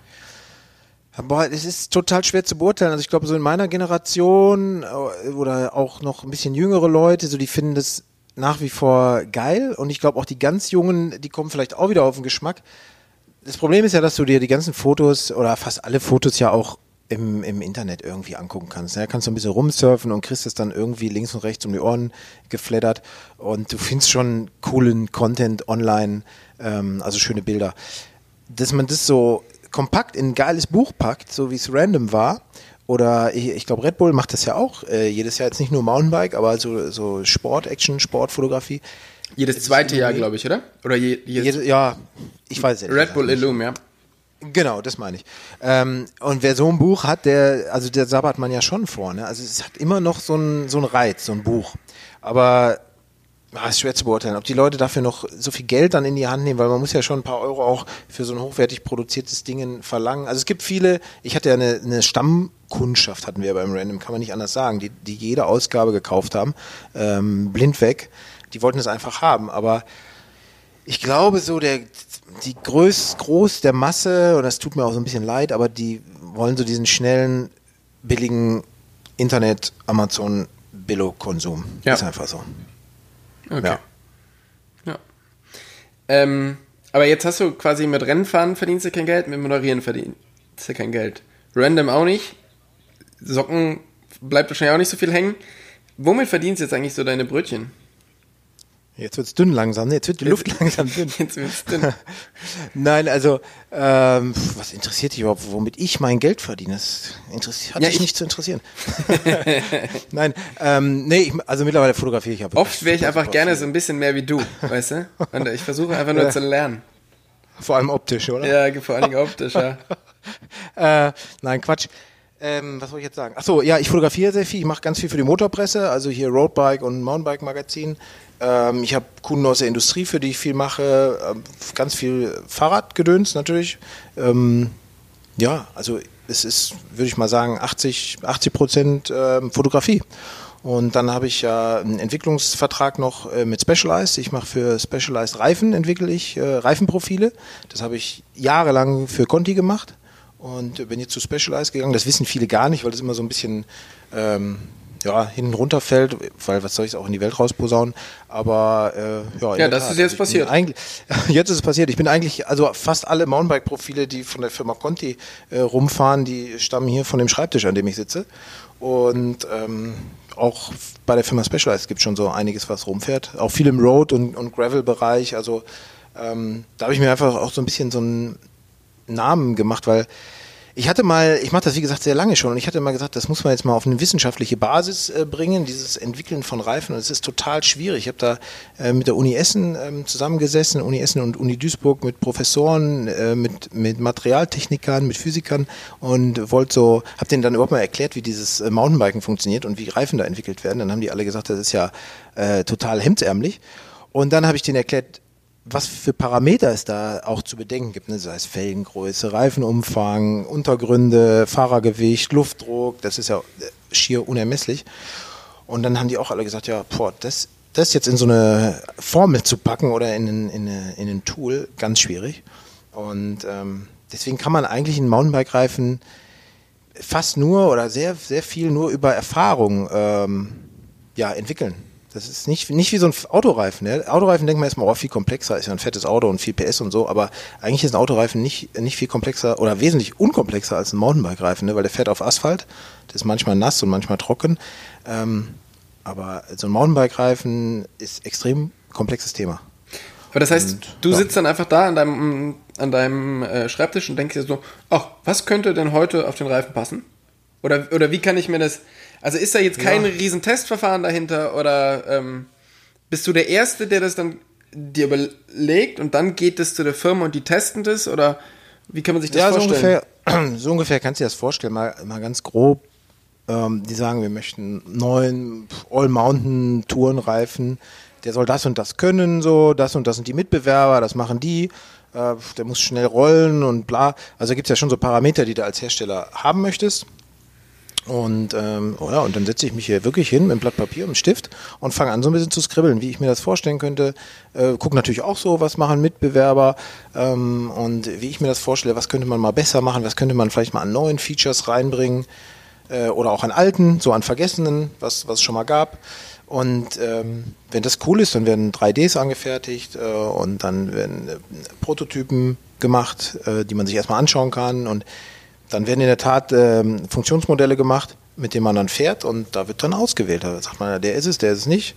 Boah, es ist total schwer zu beurteilen. Also ich glaube, so in meiner Generation äh, oder auch noch ein bisschen jüngere Leute, so die finden das nach wie vor geil. Und ich glaube auch die ganz Jungen, die kommen vielleicht auch wieder auf den Geschmack das Problem ist ja, dass du dir die ganzen Fotos oder fast alle Fotos ja auch im, im Internet irgendwie angucken kannst. Ja, kannst du ein bisschen rumsurfen und kriegst es dann irgendwie links und rechts um die Ohren geflattert und du findest schon coolen Content online, ähm, also schöne Bilder. Dass man das so kompakt in ein geiles Buch packt, so wie es random war, oder ich, ich glaube, Red Bull macht das ja auch äh, jedes Jahr jetzt nicht nur Mountainbike, aber so, so Sport, Action, Sportfotografie. Jedes zweite Jahr, glaube ich, oder? Oder je, jedes Jede, ja, ich weiß es nicht. Red Bull Illum, ja. Genau, das meine ich. Ähm, und wer so ein Buch hat, der, also der sabbert man ja schon vor. Ne? Also es hat immer noch so einen so Reiz, so ein Buch. Aber Ah, ist schwer zu beurteilen, ob die Leute dafür noch so viel Geld dann in die Hand nehmen, weil man muss ja schon ein paar Euro auch für so ein hochwertig produziertes Ding verlangen. Also es gibt viele, ich hatte ja eine, eine Stammkundschaft, hatten wir beim Random, kann man nicht anders sagen, die, die jede Ausgabe gekauft haben, ähm, blind weg. Die wollten es einfach haben, aber ich glaube so der die Größ, groß der Masse, und das tut mir auch so ein bisschen leid, aber die wollen so diesen schnellen, billigen Internet, Amazon, Billo-Konsum. Ja. Ist einfach so. Okay. Ja. Ja. Ähm, aber jetzt hast du quasi mit Rennfahren verdienst du kein Geld, mit Moderieren verdienst du kein Geld. Random auch nicht. Socken bleibt wahrscheinlich auch nicht so viel hängen. Womit verdienst du jetzt eigentlich so deine Brötchen? Jetzt wird's dünn langsam, ne? jetzt wird die Luft langsam dünn. Jetzt wird's dünn. Nein, also ähm, was interessiert dich überhaupt, womit ich mein Geld verdiene? Das interessiert, hat Ja, dich ich- nicht zu interessieren. Nein, ähm, nee, ich, also mittlerweile fotografiere ich aber. Oft wäre ich einfach gerne so ein bisschen mehr wie du, weißt du? Und ich versuche einfach nur Ja. zu lernen. Vor allem optisch, oder? Ja, vor allen Dingen optisch, ja. Äh, nein, Quatsch. Ähm, was soll ich jetzt sagen? Achso, ja, ich fotografiere sehr viel. Ich mache ganz viel für die Motorpresse, also hier Roadbike und Mountainbike-Magazin. Ähm, ich habe Kunden aus der Industrie, für die ich viel mache. Ähm, ganz viel Fahrradgedöns natürlich. Ähm, ja, also es ist, würde ich mal sagen, 80, 80 Prozent ähm, Fotografie. Und dann habe ich ja einen Entwicklungsvertrag noch äh, mit Specialized. Ich mache für Specialized Reifen, entwickle ich äh, Reifenprofile. Das habe ich jahrelang für Conti gemacht und äh, bin jetzt zu Specialized gegangen. Das wissen viele gar nicht, weil das immer so ein bisschen ähm, ja, hinten runterfällt, weil was soll ich es auch in die Welt rausposaunen. Aber äh, ja, Ja, das Tat. ist jetzt ich bin passiert. Jetzt ist es passiert. Ich bin eigentlich, also fast alle Mountainbike-Profile, die von der Firma Conti äh, rumfahren, die stammen hier von dem Schreibtisch, an dem ich sitze. Und ähm, auch bei der Firma Specialized gibt es schon so einiges, was rumfährt. Auch viel im Road- und, und Gravel-Bereich. Also ähm, da habe ich mir einfach auch so ein bisschen so einen Namen gemacht, weil ich hatte mal, ich mache das wie gesagt sehr lange schon und ich hatte mal gesagt, das muss man jetzt mal auf eine wissenschaftliche Basis äh, bringen, dieses Entwickeln von Reifen und es ist total schwierig. Ich habe da äh, mit der Uni Essen ähm, zusammengesessen, Uni Essen und Uni Duisburg mit Professoren, äh, mit, mit Materialtechnikern, mit Physikern und wollte so, habe denen dann überhaupt mal erklärt, wie dieses äh, Mountainbiken funktioniert und wie Reifen da entwickelt werden. Dann haben die alle gesagt, das ist ja äh, total hemdsärmlich. Und dann habe ich denen erklärt, was für Parameter es da auch zu bedenken gibt, ne? sei es Felgengröße, Reifenumfang, Untergründe, Fahrergewicht, Luftdruck, das ist ja äh, schier unermesslich. Und dann haben die auch alle gesagt, ja, boah, das, das jetzt in so eine Formel zu packen oder in, in, eine, in ein Tool, ganz schwierig. Und ähm, deswegen kann man eigentlich einen Mountainbike-Reifen fast nur oder sehr, sehr viel nur über Erfahrung ähm, ja, entwickeln. Das ist nicht, nicht wie so ein Autoreifen. Ne? Autoreifen denkt man erstmal, oh, viel komplexer, ist ja ein fettes Auto und viel PS und so, aber eigentlich ist ein Autoreifen nicht, nicht viel komplexer oder wesentlich unkomplexer als ein Mountainbike-Reifen, ne? weil der fährt auf Asphalt, das ist manchmal nass und manchmal trocken. Ähm, aber so ein Mountainbike-Reifen ist extrem komplexes Thema. Aber das heißt, Und, du ja. sitzt dann einfach da an deinem, an deinem äh, Schreibtisch und denkst dir so, ach, was könnte denn heute auf den Reifen passen? Oder, oder wie kann ich mir das. Also ist da jetzt kein Ja. riesen Testverfahren dahinter oder ähm, bist du der Erste, der das dann dir überlegt und dann geht es zu der Firma und die testen das? Oder wie kann man sich das ja, so vorstellen? ungefähr, so ungefähr kannst du dir das vorstellen, mal, mal ganz grob. Ähm, die sagen, wir möchten neuen All-Mountain-Tourenreifen. Der soll das und das können, so, das und das sind die Mitbewerber, das machen die. Äh, der muss schnell rollen und bla. Also gibt es ja schon so Parameter, die du als Hersteller haben möchtest. Und, ähm, oh ja, und dann setze ich mich hier wirklich hin mit einem Blatt Papier und einem Stift und fange an, so ein bisschen zu skribbeln, wie ich mir das vorstellen könnte. Äh, guck natürlich auch so, was machen Mitbewerber ähm, und wie ich mir das vorstelle, was könnte man mal besser machen, was könnte man vielleicht mal an neuen Features reinbringen äh, oder auch an alten, so an vergessenen, was, was es schon mal gab. Und ähm, wenn das cool ist, dann werden 3Ds angefertigt äh, und dann werden äh, Prototypen gemacht, äh, die man sich erstmal anschauen kann und dann werden in der Tat ähm, Funktionsmodelle gemacht, mit denen man dann fährt und da wird dann ausgewählt. Da sagt man, der ist es, der ist es nicht.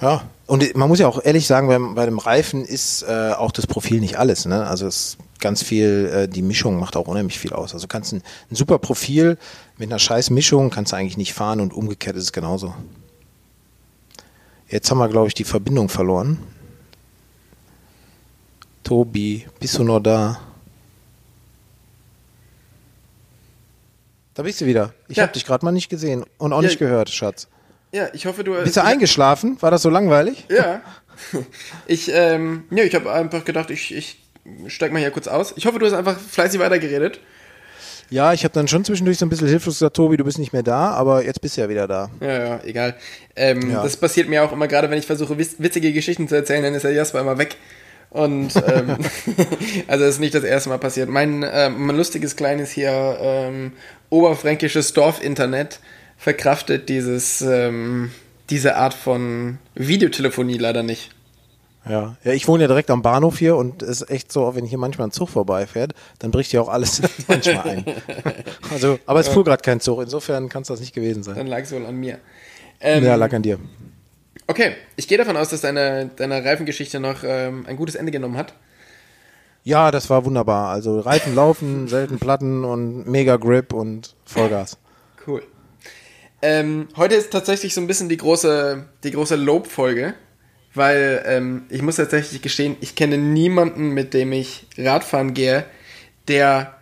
Ja, und man muss ja auch ehrlich sagen, beim, bei dem Reifen ist äh, auch das Profil nicht alles. Ne? Also es ist ganz viel, äh, die Mischung macht auch unheimlich viel aus. Also kannst ein, ein super Profil mit einer scheiß Mischung kannst du eigentlich nicht fahren und umgekehrt ist es genauso. Jetzt haben wir, glaube ich, die Verbindung verloren. Tobi, bist du noch da? Da bist du wieder. Ich Ja. habe dich gerade mal nicht gesehen und auch Ja. nicht gehört, Schatz. Ja, ich hoffe, du. Bist du eingeschlafen? War das so langweilig? Ja. Ich, ähm, ja, ich habe einfach gedacht, ich, ich steig mal hier kurz aus. Ich hoffe, du hast einfach fleißig weitergeredet. Ja, ich habe dann schon zwischendurch so ein bisschen hilflos gesagt, Tobi, du bist nicht mehr da, aber jetzt bist du ja wieder da. Ja, ja, egal. Ähm, Ja. Das passiert mir auch immer, gerade wenn ich versuche, witz- witzige Geschichten zu erzählen, dann ist der Jasper immer weg. Und ähm, also ist nicht das erste Mal passiert. Mein, ähm, mein lustiges kleines hier ähm, oberfränkisches Dorfinternet verkraftet dieses ähm, diese Art von Videotelefonie leider nicht. Ja. ja, ich wohne ja direkt am Bahnhof hier und es ist echt so, wenn hier manchmal ein Zug vorbeifährt, dann bricht ja auch alles manchmal ein. Also, aber es fuhr gerade kein Zug, insofern kann es das nicht gewesen sein. Dann lag es wohl an mir. Ähm, Ja, lag an dir. Okay, ich gehe davon aus, dass deine, deine Reifengeschichte noch ähm, ein gutes Ende genommen hat. Ja, das war wunderbar. Also Reifen laufen, selten Platten und mega Grip und Vollgas. Cool. Ähm, heute ist tatsächlich so ein bisschen die große, die große Lobfolge, weil ähm, ich muss tatsächlich gestehen, ich kenne niemanden, mit dem ich Radfahren gehe, der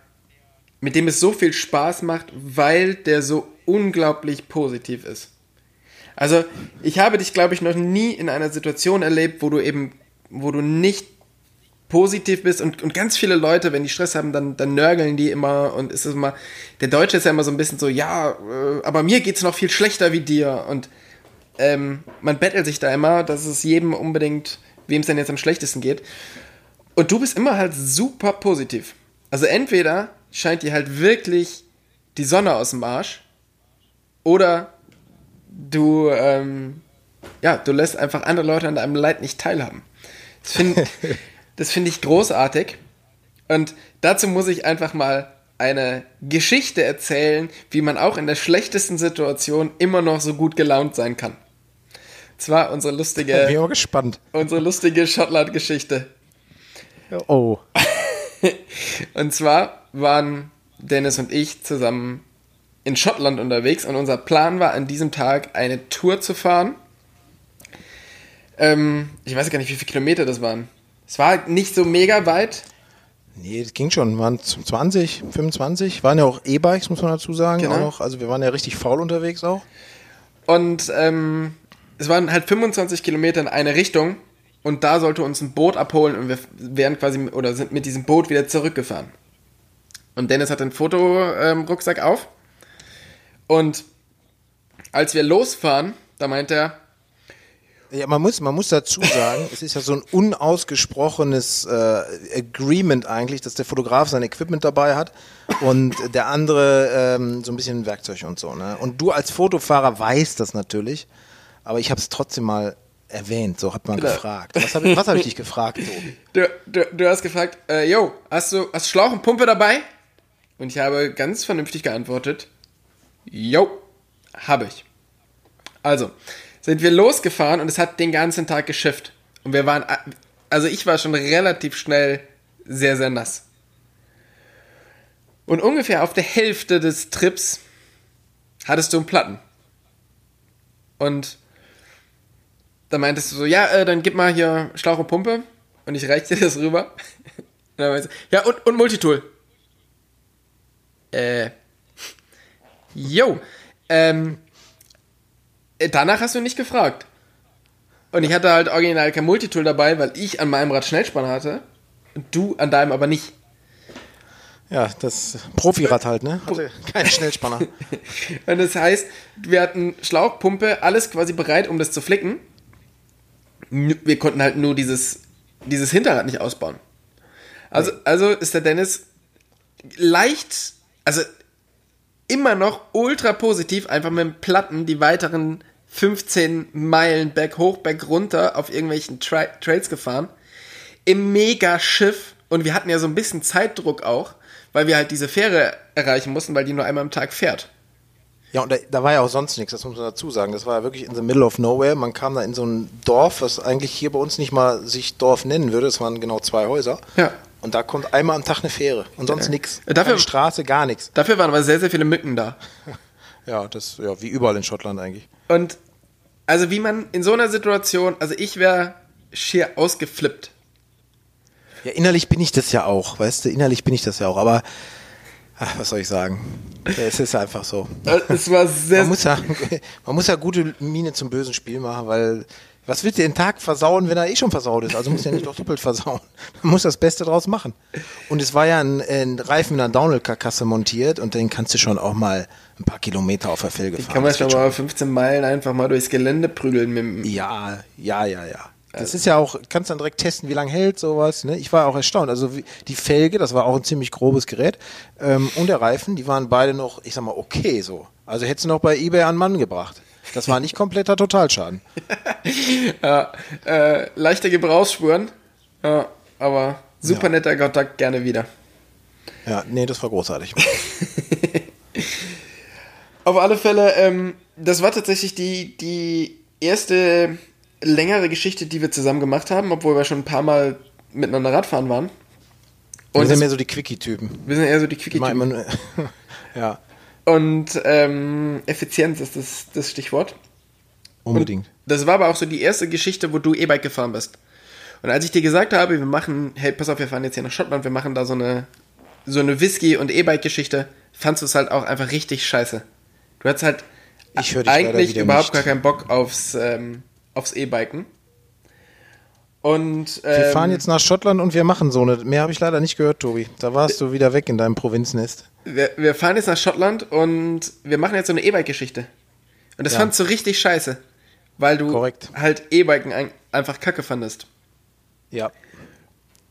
mit dem es so viel Spaß macht, weil der so unglaublich positiv ist. Also, ich habe dich, glaube ich, noch nie in einer Situation erlebt, wo du eben, wo du nicht positiv bist und, und ganz viele Leute, wenn die Stress haben, dann, dann nörgeln die immer und ist es immer, der Deutsche ist ja immer so ein bisschen so, ja, äh, aber mir geht's noch viel schlechter wie dir und ähm, man bettelt sich da immer, dass es jedem unbedingt, wem es denn jetzt am schlechtesten geht. Und du bist immer halt super positiv. Also entweder scheint dir halt wirklich die Sonne aus dem Arsch oder du, ähm, ja, du lässt einfach andere Leute an deinem Leid nicht teilhaben. Das finde find ich großartig. Und dazu muss ich einfach mal eine Geschichte erzählen, wie man auch in der schlechtesten Situation immer noch so gut gelaunt sein kann. Und zwar unsere Bin lustige, ich auch gespannt. unsere lustige Schottland-Geschichte. Oh. Und zwar waren Dennis und ich zusammen in Schottland unterwegs und unser Plan war, an diesem Tag eine Tour zu fahren. Ähm, ich weiß gar nicht, wie viele Kilometer das waren. Es war nicht so mega weit. Nee, das ging schon. Waren 20, 25. Waren ja auch E-Bikes, muss man dazu sagen. Genau. Auch noch. Also wir waren ja richtig faul unterwegs auch. Und ähm, es waren halt 25 Kilometer in eine Richtung. Und da sollte uns ein Boot abholen und wir wären quasi oder sind mit diesem Boot wieder zurückgefahren. Und Dennis hat einen Fotorucksack auf. Und als wir losfahren, da meint er, Ja, man muss, man muss dazu sagen, es ist ja so ein unausgesprochenes äh, Agreement eigentlich, dass der Fotograf sein Equipment dabei hat und der andere ähm, so ein bisschen Werkzeug und so. Ne? Und du als Fotofahrer weißt das natürlich, aber ich habe es trotzdem mal erwähnt, so hat man Genau. gefragt. Was habe ich, was hab ich dich gefragt, Tobi? Du, du, du hast gefragt, äh, yo, hast du hast Schlauch und Pumpe dabei? Und ich habe ganz vernünftig geantwortet, yo, habe ich. Also, sind wir losgefahren und es hat den ganzen Tag geschifft. Und wir waren, also ich war schon relativ schnell sehr, sehr nass. Und ungefähr auf der Hälfte des Trips hattest du einen Platten. Und da meintest du so, ja, äh, dann gib mal hier Schlauch und Pumpe. Und ich reich dir das rüber. Und dann meinte sie, ja, und, und Multitool. Äh. Jo. Ähm. äh, Danach hast du nicht gefragt. Und ich hatte halt original kein Multitool dabei, weil ich an meinem Rad Schnellspann hatte. Und du an deinem aber nicht. Ja, das Profirad halt, ne? Hatte kein Schnellspanner. Und das heißt, wir hatten Schlauchpumpe, alles quasi bereit, um das zu flicken. Wir konnten halt nur dieses, dieses Hinterrad nicht ausbauen. Also, also ist der Dennis leicht, also immer noch ultra positiv, einfach mit dem Platten die weiteren 15 Meilen berghoch, bergunter auf irgendwelchen Tra Trails gefahren. Im Megaschiff. Und wir hatten ja so ein bisschen Zeitdruck auch, weil wir halt diese Fähre erreichen mussten, weil die nur einmal am Tag fährt. Ja, und da, da war ja auch sonst nichts, das muss man dazu sagen. Das war ja wirklich in the middle of nowhere. Man kam da in so ein Dorf, was eigentlich hier bei uns nicht mal sich Dorf nennen würde. Es waren genau zwei Häuser. Ja. Und da kommt einmal am Tag eine Fähre und sonst nix. Ja, dafür- Keine Straße, gar nichts. Dafür waren aber sehr, sehr viele Mücken da. Ja, das, ja, wie überall in Schottland eigentlich. Und also wie man in so einer Situation, also ich wäre schier ausgeflippt. Ja, innerlich bin ich das ja auch, weißt du, innerlich bin ich das ja auch, aber Ach, was soll ich sagen? Es ist einfach so. Es war sehr. Man muss ja, man muss ja gute Miene zum bösen Spiel machen, weil was wird dir den Tag versauen, wenn er eh schon versaut ist? Also muss er nicht doch doppelt versauen. Man muss das Beste draus machen. Und es war ja ein, ein Reifen mit einer Downhill-Karkasse montiert und den kannst du schon auch mal ein paar Kilometer auf der Felge fahren. kann man schon mal 15 Meilen einfach mal durchs Gelände prügeln mit dem. Ja, ja, ja, ja. Das ist ja auch, kannst dann direkt testen, wie lange hält sowas. Ne? Ich war auch erstaunt. Also wie, die Felge, das war auch ein ziemlich grobes Gerät. Ähm, und der Reifen, die waren beide noch, ich sag mal, okay so. Also hättest du noch bei Ebay an Mann gebracht. Das war nicht kompletter Totalschaden. Ja, äh, leichte Gebrauchsspuren. Ja, aber super Ja. netter Kontakt, gerne wieder. Ja, nee, das war großartig. Auf alle Fälle, ähm, das war tatsächlich die, die erste längere Geschichte, die wir zusammen gemacht haben, obwohl wir schon ein paar Mal miteinander Radfahren waren. Und wir sind mehr so die Quickie-Typen. wir sind eher so die Quickie-Typen. ja, Und ähm, Effizienz ist das, das Stichwort. unbedingt. Das war aber auch so die erste Geschichte, wo du E-Bike gefahren bist. Und als ich dir gesagt habe, wir machen, hey, pass auf, wir fahren jetzt hier nach Schottland, wir machen da so eine, so eine Whisky- und E-Bike-Geschichte, fandst du es halt auch einfach richtig scheiße. Du hattest halt eigentlich überhaupt nicht. gar keinen Bock aufs, ähm, aufs E-Biken. Und ähm, Wir fahren jetzt nach Schottland und wir machen so eine. Mehr habe ich leider nicht gehört, Tobi. Da warst du wieder weg in deinem Provinznest. Wir, wir fahren jetzt nach Schottland und wir machen jetzt so eine E-Bike-Geschichte. Und das Ja. fandst du richtig scheiße, weil du Korrekt. halt E-Biken ein, einfach kacke fandest. Ja.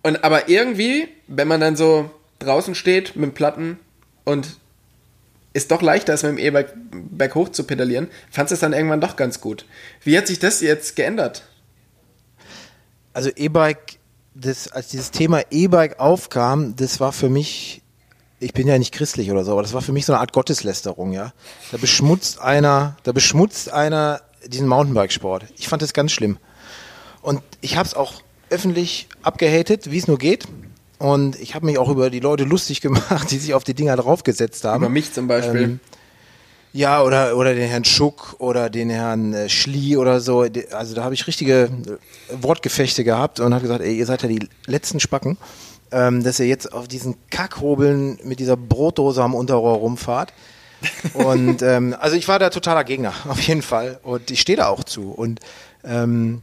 Und aber irgendwie, wenn man dann so draußen steht mit dem Platten und ist doch leichter, als mit dem E-Bike berghoch zu pedalieren, fandst du es dann irgendwann doch ganz gut. Wie hat sich das jetzt geändert? Also E-Bike, das, als dieses Thema E-Bike aufkam, das war für mich, ich bin ja nicht christlich oder so, aber das war für mich so eine Art Gotteslästerung, ja. Da beschmutzt einer, da beschmutzt einer diesen Mountainbikesport. Ich fand das ganz schlimm. Und ich habe es auch öffentlich abgehatet, wie es nur geht. Und ich habe mich auch über die Leute lustig gemacht, die sich auf die Dinger draufgesetzt haben. Über mich zum Beispiel. Ähm, ja, oder, oder den Herrn Schuck oder den Herrn äh, Schlie oder so. Also da habe ich richtige äh, Wortgefechte gehabt und habe gesagt, ey, ihr seid ja die letzten Spacken, ähm, dass ihr jetzt auf diesen Kackhobeln mit dieser Brotdose am Unterrohr rumfahrt. Und ähm, also ich war da totaler Gegner, auf jeden Fall. Und ich stehe da auch zu. Und ähm,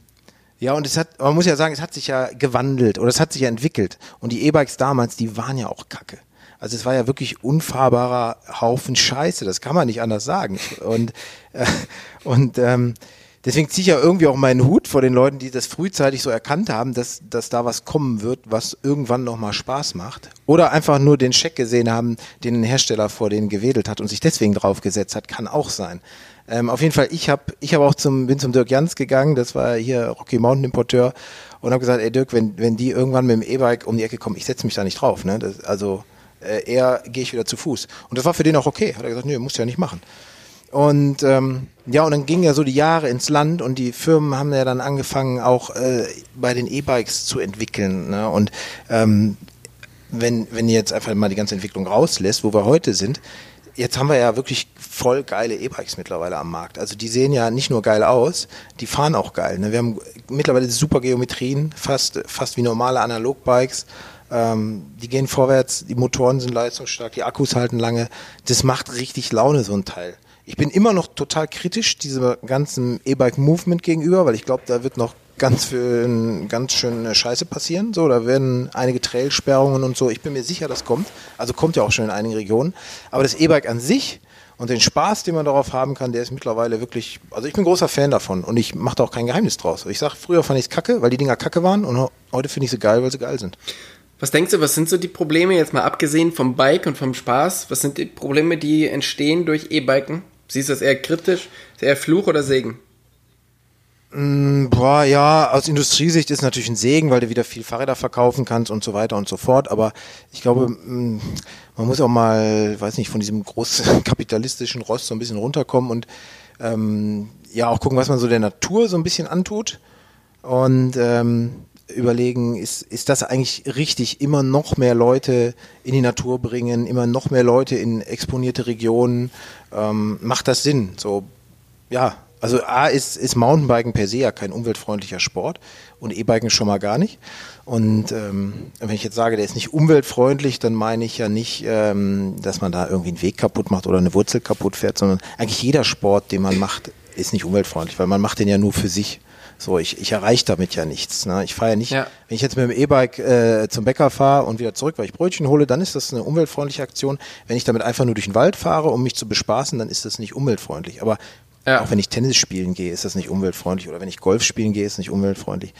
ja, und es hat, man muss ja sagen, es hat sich ja gewandelt oder es hat sich ja entwickelt. Und die E-Bikes damals, die waren ja auch kacke. Also es war ja wirklich unfahrbarer Haufen Scheiße, das kann man nicht anders sagen. Und, äh, und ähm, deswegen ziehe ich ja irgendwie auch meinen Hut vor den Leuten, die das frühzeitig so erkannt haben, dass, dass da was kommen wird, was irgendwann nochmal Spaß macht. Oder einfach nur den Scheck gesehen haben, den ein Hersteller vor denen gewedelt hat und sich deswegen draufgesetzt hat, kann auch sein. Ähm, auf jeden Fall, ich habe ich hab auch zum, bin zum Dirk Jans gegangen, das war hier Rocky Mountain Importeur und habe gesagt, ey Dirk, wenn, wenn die irgendwann mit dem E-Bike um die Ecke kommen, ich setze mich da nicht drauf. Ne? Das, also äh, eher gehe ich wieder zu Fuß. Und das war für den auch okay. Hat er gesagt, nö, musst du ja nicht machen. Und ähm, ja, und dann gingen ja so die Jahre ins Land und die Firmen haben ja dann angefangen, auch äh, bei den E-Bikes zu entwickeln. Ne? Und ähm, wenn, wenn ihr jetzt einfach mal die ganze Entwicklung rauslässt, wo wir heute sind, jetzt haben wir ja wirklich voll geile E-Bikes mittlerweile am Markt. Also die sehen ja nicht nur geil aus, die fahren auch geil. Ne? Wir haben mittlerweile super Geometrien, fast, fast wie normale Analogbikes. Ähm, die gehen vorwärts, die Motoren sind leistungsstark, die Akkus halten lange. Das macht richtig Laune, so ein Teil. Ich bin immer noch total kritisch diesem ganzen E-Bike-Movement gegenüber, weil ich glaube, da wird noch ganz viel, ganz schön Scheiße passieren. So, da werden einige Trailsperrungen und so. Ich bin mir sicher, das kommt. Also kommt ja auch schon in einigen Regionen. Aber das E-Bike an sich und den Spaß, den man darauf haben kann, der ist mittlerweile wirklich, also ich bin großer Fan davon und ich mache da auch kein Geheimnis draus. Ich sag, früher fand ich es kacke, weil die Dinger kacke waren und heute finde ich sie geil, weil sie geil sind. Was denkst du, was sind so die Probleme, jetzt mal abgesehen vom Bike und vom Spaß, was sind die Probleme, die entstehen durch E-Biken? Siehst du das eher kritisch? Ist eher Fluch oder Segen? Boah, ja, aus Industriesicht ist natürlich ein Segen, weil du wieder viel Fahrräder verkaufen kannst und so weiter und so fort. Aber ich glaube, mh, man muss auch mal, weiß nicht, von diesem großen kapitalistischen Rost so ein bisschen runterkommen und ähm, ja auch gucken, was man so der Natur so ein bisschen antut und ähm, überlegen, ist, ist das eigentlich richtig, immer noch mehr Leute in die Natur bringen, immer noch mehr Leute in exponierte Regionen, ähm, macht das Sinn? So, ja, Also A ist, ist Mountainbiken per se ja kein umweltfreundlicher Sport und E-Biken schon mal gar nicht. Und ähm, wenn ich jetzt sage, der ist nicht umweltfreundlich, dann meine ich ja nicht, ähm, dass man da irgendwie einen Weg kaputt macht oder eine Wurzel kaputt fährt, sondern eigentlich jeder Sport, den man macht, ist nicht umweltfreundlich, weil man macht den ja nur für sich. So, ich, ich erreiche damit ja nichts. Ne? Ich fahre ja nicht, Ja. wenn ich jetzt mit dem E-Bike äh, zum Bäcker fahre und wieder zurück, weil ich Brötchen hole, dann ist das eine umweltfreundliche Aktion. Wenn ich damit einfach nur durch den Wald fahre, um mich zu bespaßen, dann ist das nicht umweltfreundlich. Aber Ja. auch wenn ich Tennis spielen gehe, ist das nicht umweltfreundlich. Oder wenn ich Golf spielen gehe, ist es nicht umweltfreundlich.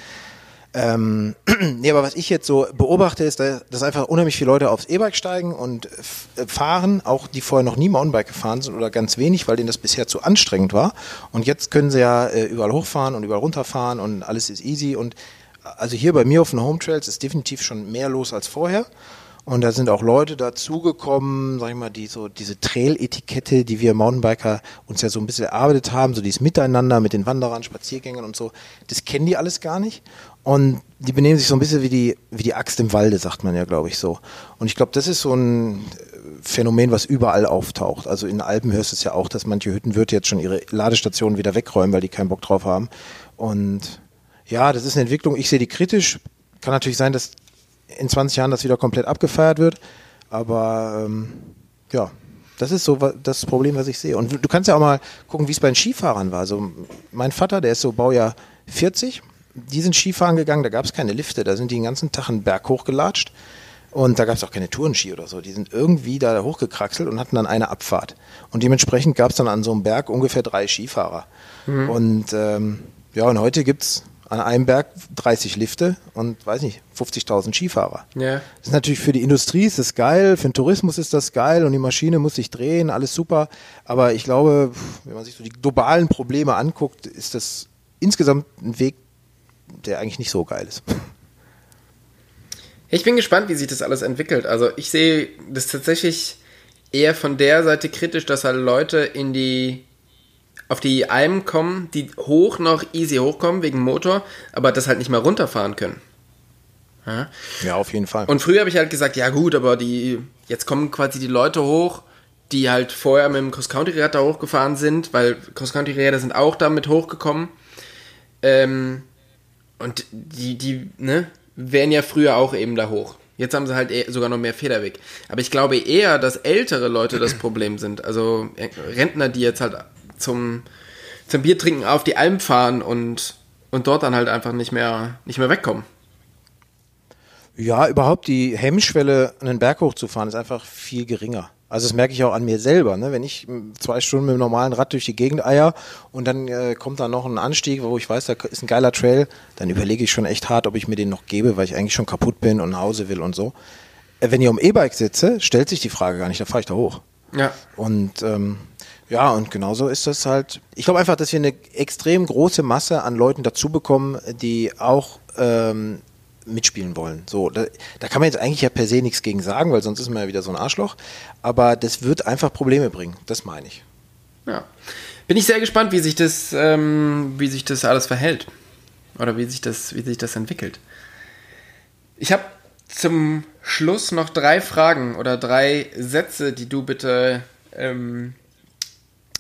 Ähm, nee, aber was ich jetzt so beobachte, ist, dass einfach unheimlich viele Leute aufs E-Bike steigen und äh, fahren, auch die vorher noch nie Mountainbike gefahren sind oder ganz wenig, weil denen das bisher zu anstrengend war. Und jetzt können sie ja äh, überall hochfahren und überall runterfahren und alles ist easy. Und äh, also hier bei mir auf den Home Trails ist definitiv schon mehr los als vorher. Und da sind auch Leute dazugekommen, sag ich mal, die so diese Trail-Etikette, die wir Mountainbiker uns ja so ein bisschen erarbeitet haben, so dieses Miteinander mit den Wanderern, Spaziergängern und so, das kennen die alles gar nicht. Und die benehmen sich so ein bisschen wie die, wie die Axt im Walde, sagt man ja, glaube ich, so. Und ich glaube, das ist so ein äh, Phänomen, was überall auftaucht. Also in Alpen hörst du es ja auch, dass manche Hüttenwirte jetzt schon ihre Ladestationen wieder wegräumen, weil die keinen Bock drauf haben. Und ja, das ist eine Entwicklung, ich sehe die kritisch. Kann natürlich sein, dass in 20 Jahren das wieder komplett abgefeiert wird. Aber ähm, ja, das ist so das Problem, was ich sehe. Und du kannst ja auch mal gucken, wie es bei den Skifahrern war. Also mein Vater, der ist so Baujahr 40, die sind Skifahren gegangen, da gab es keine Lifte, da sind die den ganzen Tag einen Berg hochgelatscht. Und da gab es auch keine Tourenski oder so. Die sind irgendwie da hochgekraxelt und hatten dann eine Abfahrt. Und dementsprechend gab es dann an so einem Berg ungefähr drei Skifahrer. Und ähm, ja, und heute gibt's an einem Berg 30 Lifte und weiß nicht, 50.000 Skifahrer. Ja. Das ist natürlich für die Industrie ist das geil, für den Tourismus ist das geil und die Maschine muss sich drehen, alles super. Aber ich glaube, wenn man sich so die globalen Probleme anguckt, ist das insgesamt ein Weg, der eigentlich nicht so geil ist. Ich bin gespannt, wie sich das alles entwickelt. Also ich sehe das tatsächlich eher von der Seite kritisch, dass halt Leute in die auf die Almen kommen, die hoch noch easy hochkommen wegen Motor, aber das halt nicht mehr runterfahren können. Ja? Ja, auf jeden Fall. Und früher habe ich halt gesagt, ja gut, aber die jetzt kommen quasi die Leute hoch, die halt vorher mit dem Cross-Country-Rad da hochgefahren sind, weil Cross-Country-Räder sind auch damit hochgekommen. Ähm, und die, die, ne, wären ja früher auch eben da hoch. Jetzt haben sie halt eher, sogar noch mehr Federweg. Aber ich glaube eher, dass ältere Leute das Problem sind. Also äh, Rentner, die jetzt halt zum, zum Biertrinken auf die Alm fahren und, und dort dann halt einfach nicht mehr, nicht mehr wegkommen. Ja, überhaupt die Hemmschwelle, einen Berg hochzufahren, ist einfach viel geringer. Also das merke ich auch an mir selber. Ne? Wenn ich m, zwei Stunden mit dem normalen Rad durch die Gegend eier und dann äh, kommt da noch ein Anstieg, wo ich weiß, da ist ein geiler Trail, dann überlege ich schon echt hart, ob ich mir den noch gebe, weil ich eigentlich schon kaputt bin und nach Hause will und so. Äh, wenn ich am E-Bike sitze, stellt sich die Frage gar nicht, da fahre ich da hoch. Ja. Und ähm, ja, und genauso ist das halt. Ich glaube einfach, dass wir eine extrem große Masse an Leuten dazu bekommen, die auch ähm, mitspielen wollen. So, da, da kann man jetzt eigentlich ja per se nichts gegen sagen, weil sonst ist man ja wieder so ein Arschloch. Aber das wird einfach Probleme bringen. Das meine ich. Ja. Bin ich sehr gespannt, wie sich das, ähm, wie sich das alles verhält. Oder wie sich das, wie sich das entwickelt. Ich habe zum Schluss noch drei Fragen oder drei Sätze, die du bitte. Ähm,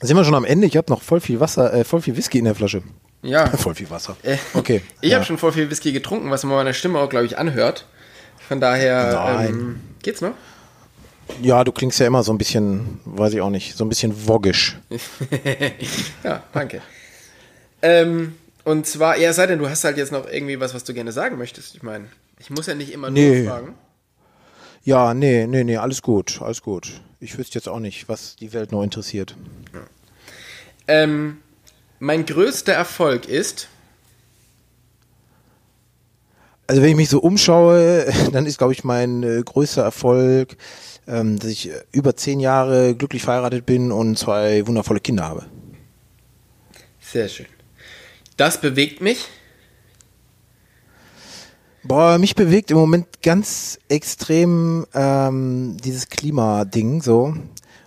Sind wir schon am Ende? Ich habe noch voll viel Wasser, äh, voll viel Whisky in der Flasche. Ja. Voll viel Wasser. Äh, Okay. Ich ja. habe schon voll viel Whisky getrunken, was man meiner Stimme auch, glaube ich, anhört. Von daher ähm, geht's noch. Ja, du klingst ja immer so ein bisschen, weiß ich auch nicht, so ein bisschen woggisch. Ja, danke. ähm, und zwar, ja, sei denn, du hast halt jetzt noch irgendwie was, was du gerne sagen möchtest. Ich meine, ich muss ja nicht immer Nee. nur fragen. Ja, nee, nee, nee, alles gut, alles gut. Ich wüsste jetzt auch nicht, was die Welt noch interessiert. Ähm, mein größter Erfolg ist. Also wenn ich mich so umschaue, dann ist, glaube ich, mein äh, größter Erfolg, ähm, dass ich äh, über zehn Jahre glücklich verheiratet bin und zwei wundervolle Kinder habe. Sehr schön. Das bewegt mich. Boah, mich bewegt im Moment ganz extrem ähm, dieses Klimading so.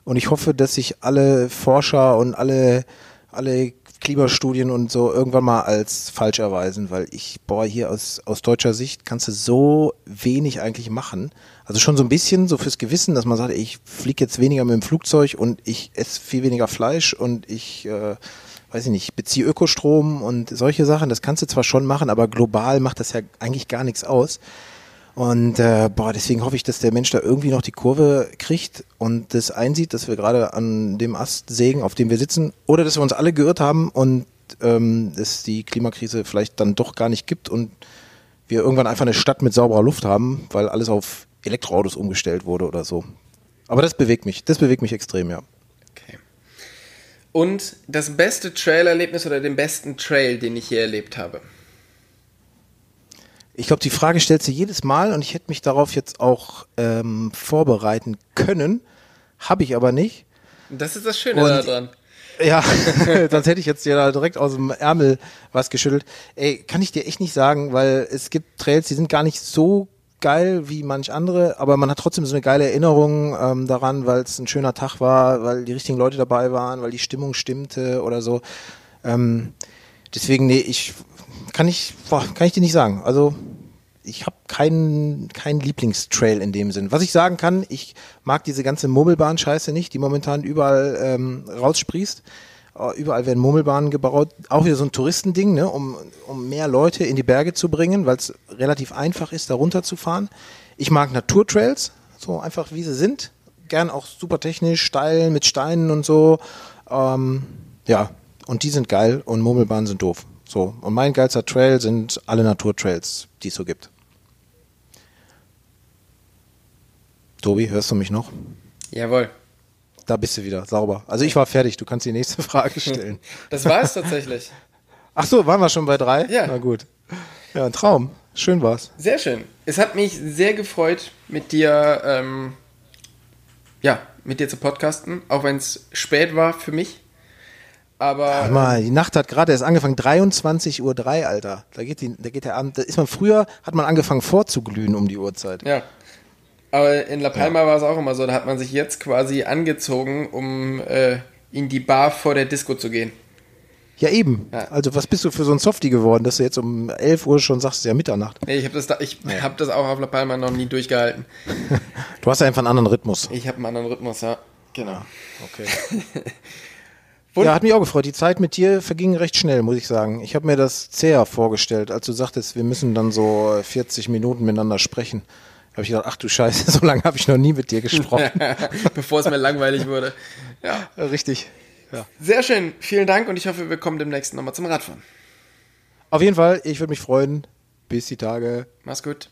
Und ich hoffe, dass sich alle Forscher und alle, alle Klimastudien und so irgendwann mal als falsch erweisen, weil ich, boah, hier aus, aus deutscher Sicht kannst du so wenig eigentlich machen. Also schon so ein bisschen so fürs Gewissen, dass man sagt, ich fliege jetzt weniger mit dem Flugzeug und ich esse viel weniger Fleisch und ich, äh, weiß ich nicht, beziehe Ökostrom und solche Sachen. Das kannst du zwar schon machen, aber global macht das ja eigentlich gar nichts aus. Und äh, boah, deswegen hoffe ich, dass der Mensch da irgendwie noch die Kurve kriegt und das einsieht, dass wir gerade an dem Ast sägen, auf dem wir sitzen, oder dass wir uns alle geirrt haben und ähm, es die Klimakrise vielleicht dann doch gar nicht gibt und wir irgendwann einfach eine Stadt mit sauberer Luft haben, weil alles auf Elektroautos umgestellt wurde oder so. Aber das bewegt mich, das bewegt mich extrem, ja. Okay. Und das beste Trail-Erlebnis oder den besten Trail, den ich hier erlebt habe? Ich glaube, die Frage stellt sie jedes Mal und ich hätte mich darauf jetzt auch ähm, vorbereiten können, habe ich aber nicht. Das ist das Schöne Und- daran. Ja, sonst hätte ich jetzt dir da direkt aus dem Ärmel was geschüttelt. Ey, kann ich dir echt nicht sagen, weil es gibt Trails, die sind gar nicht so geil wie manch andere, aber man hat trotzdem so eine geile Erinnerung ähm, daran, weil es ein schöner Tag war, weil die richtigen Leute dabei waren, weil die Stimmung stimmte oder so. Ähm, deswegen, nee, ich kann ich, boah, kann ich dir nicht sagen. Also ich habe keinen keinen Lieblingstrail in dem Sinn. Was ich sagen kann, ich mag diese ganze Murmelbahn-Scheiße nicht, die momentan überall ähm, raussprießt. Äh, Überall werden Murmelbahnen gebaut. Auch wieder so ein Touristending, ne, um, um mehr Leute in die Berge zu bringen, weil es relativ einfach ist, da runterzufahren. Ich mag Naturtrails, so einfach wie sie sind. Gern auch super technisch, steil mit Steinen und so. Ähm, ja, und die sind geil und Murmelbahnen sind doof. So, und mein geilster Trail sind alle Naturtrails, die es so gibt. Tobi, hörst du mich noch? Jawohl. Da bist du wieder, sauber. Also ich war fertig, du kannst die nächste Frage stellen. Das war es tatsächlich. Ach so, waren wir schon bei drei? Ja. Na gut. Ja, ein Traum. Schön war's. Sehr schön. Es hat mich sehr gefreut, mit dir, ähm, ja, mit dir zu podcasten, auch wenn es spät war für mich. Aber Warte mal, die Nacht hat gerade erst angefangen, 23.03 Uhr, Alter. Da geht, die, da geht der Abend, da ist man früher, hat man angefangen vorzuglühen um die Uhrzeit. ja. Aber in La Palma war es auch immer so, da hat man sich jetzt quasi angezogen, um äh, in die Bar vor der Disco zu gehen. Ja, eben. Ja. Also was bist du für so ein Softie geworden, dass du jetzt um 11 Uhr schon sagst, es ist ja Mitternacht. Nee, ich habe das, da, ich hab das auch auf La Palma noch nie durchgehalten. Du hast ja einfach einen anderen Rhythmus. Ich habe einen anderen Rhythmus, ja. Genau. Okay. Wund- ja, hat mich auch gefreut. Die Zeit mit dir verging recht schnell, muss ich sagen. Ich habe mir das zäher vorgestellt, als du sagtest, wir müssen dann so 40 Minuten miteinander sprechen. Habe ich gedacht, ach du Scheiße, so lange habe ich noch nie mit dir gesprochen. Bevor es mir langweilig wurde. Ja. Ja, Richtig. Ja. Sehr schön. Vielen Dank und ich hoffe, wir kommen demnächst nochmal zum Radfahren. Auf jeden Fall, ich würde mich freuen. Bis die Tage. Mach's gut.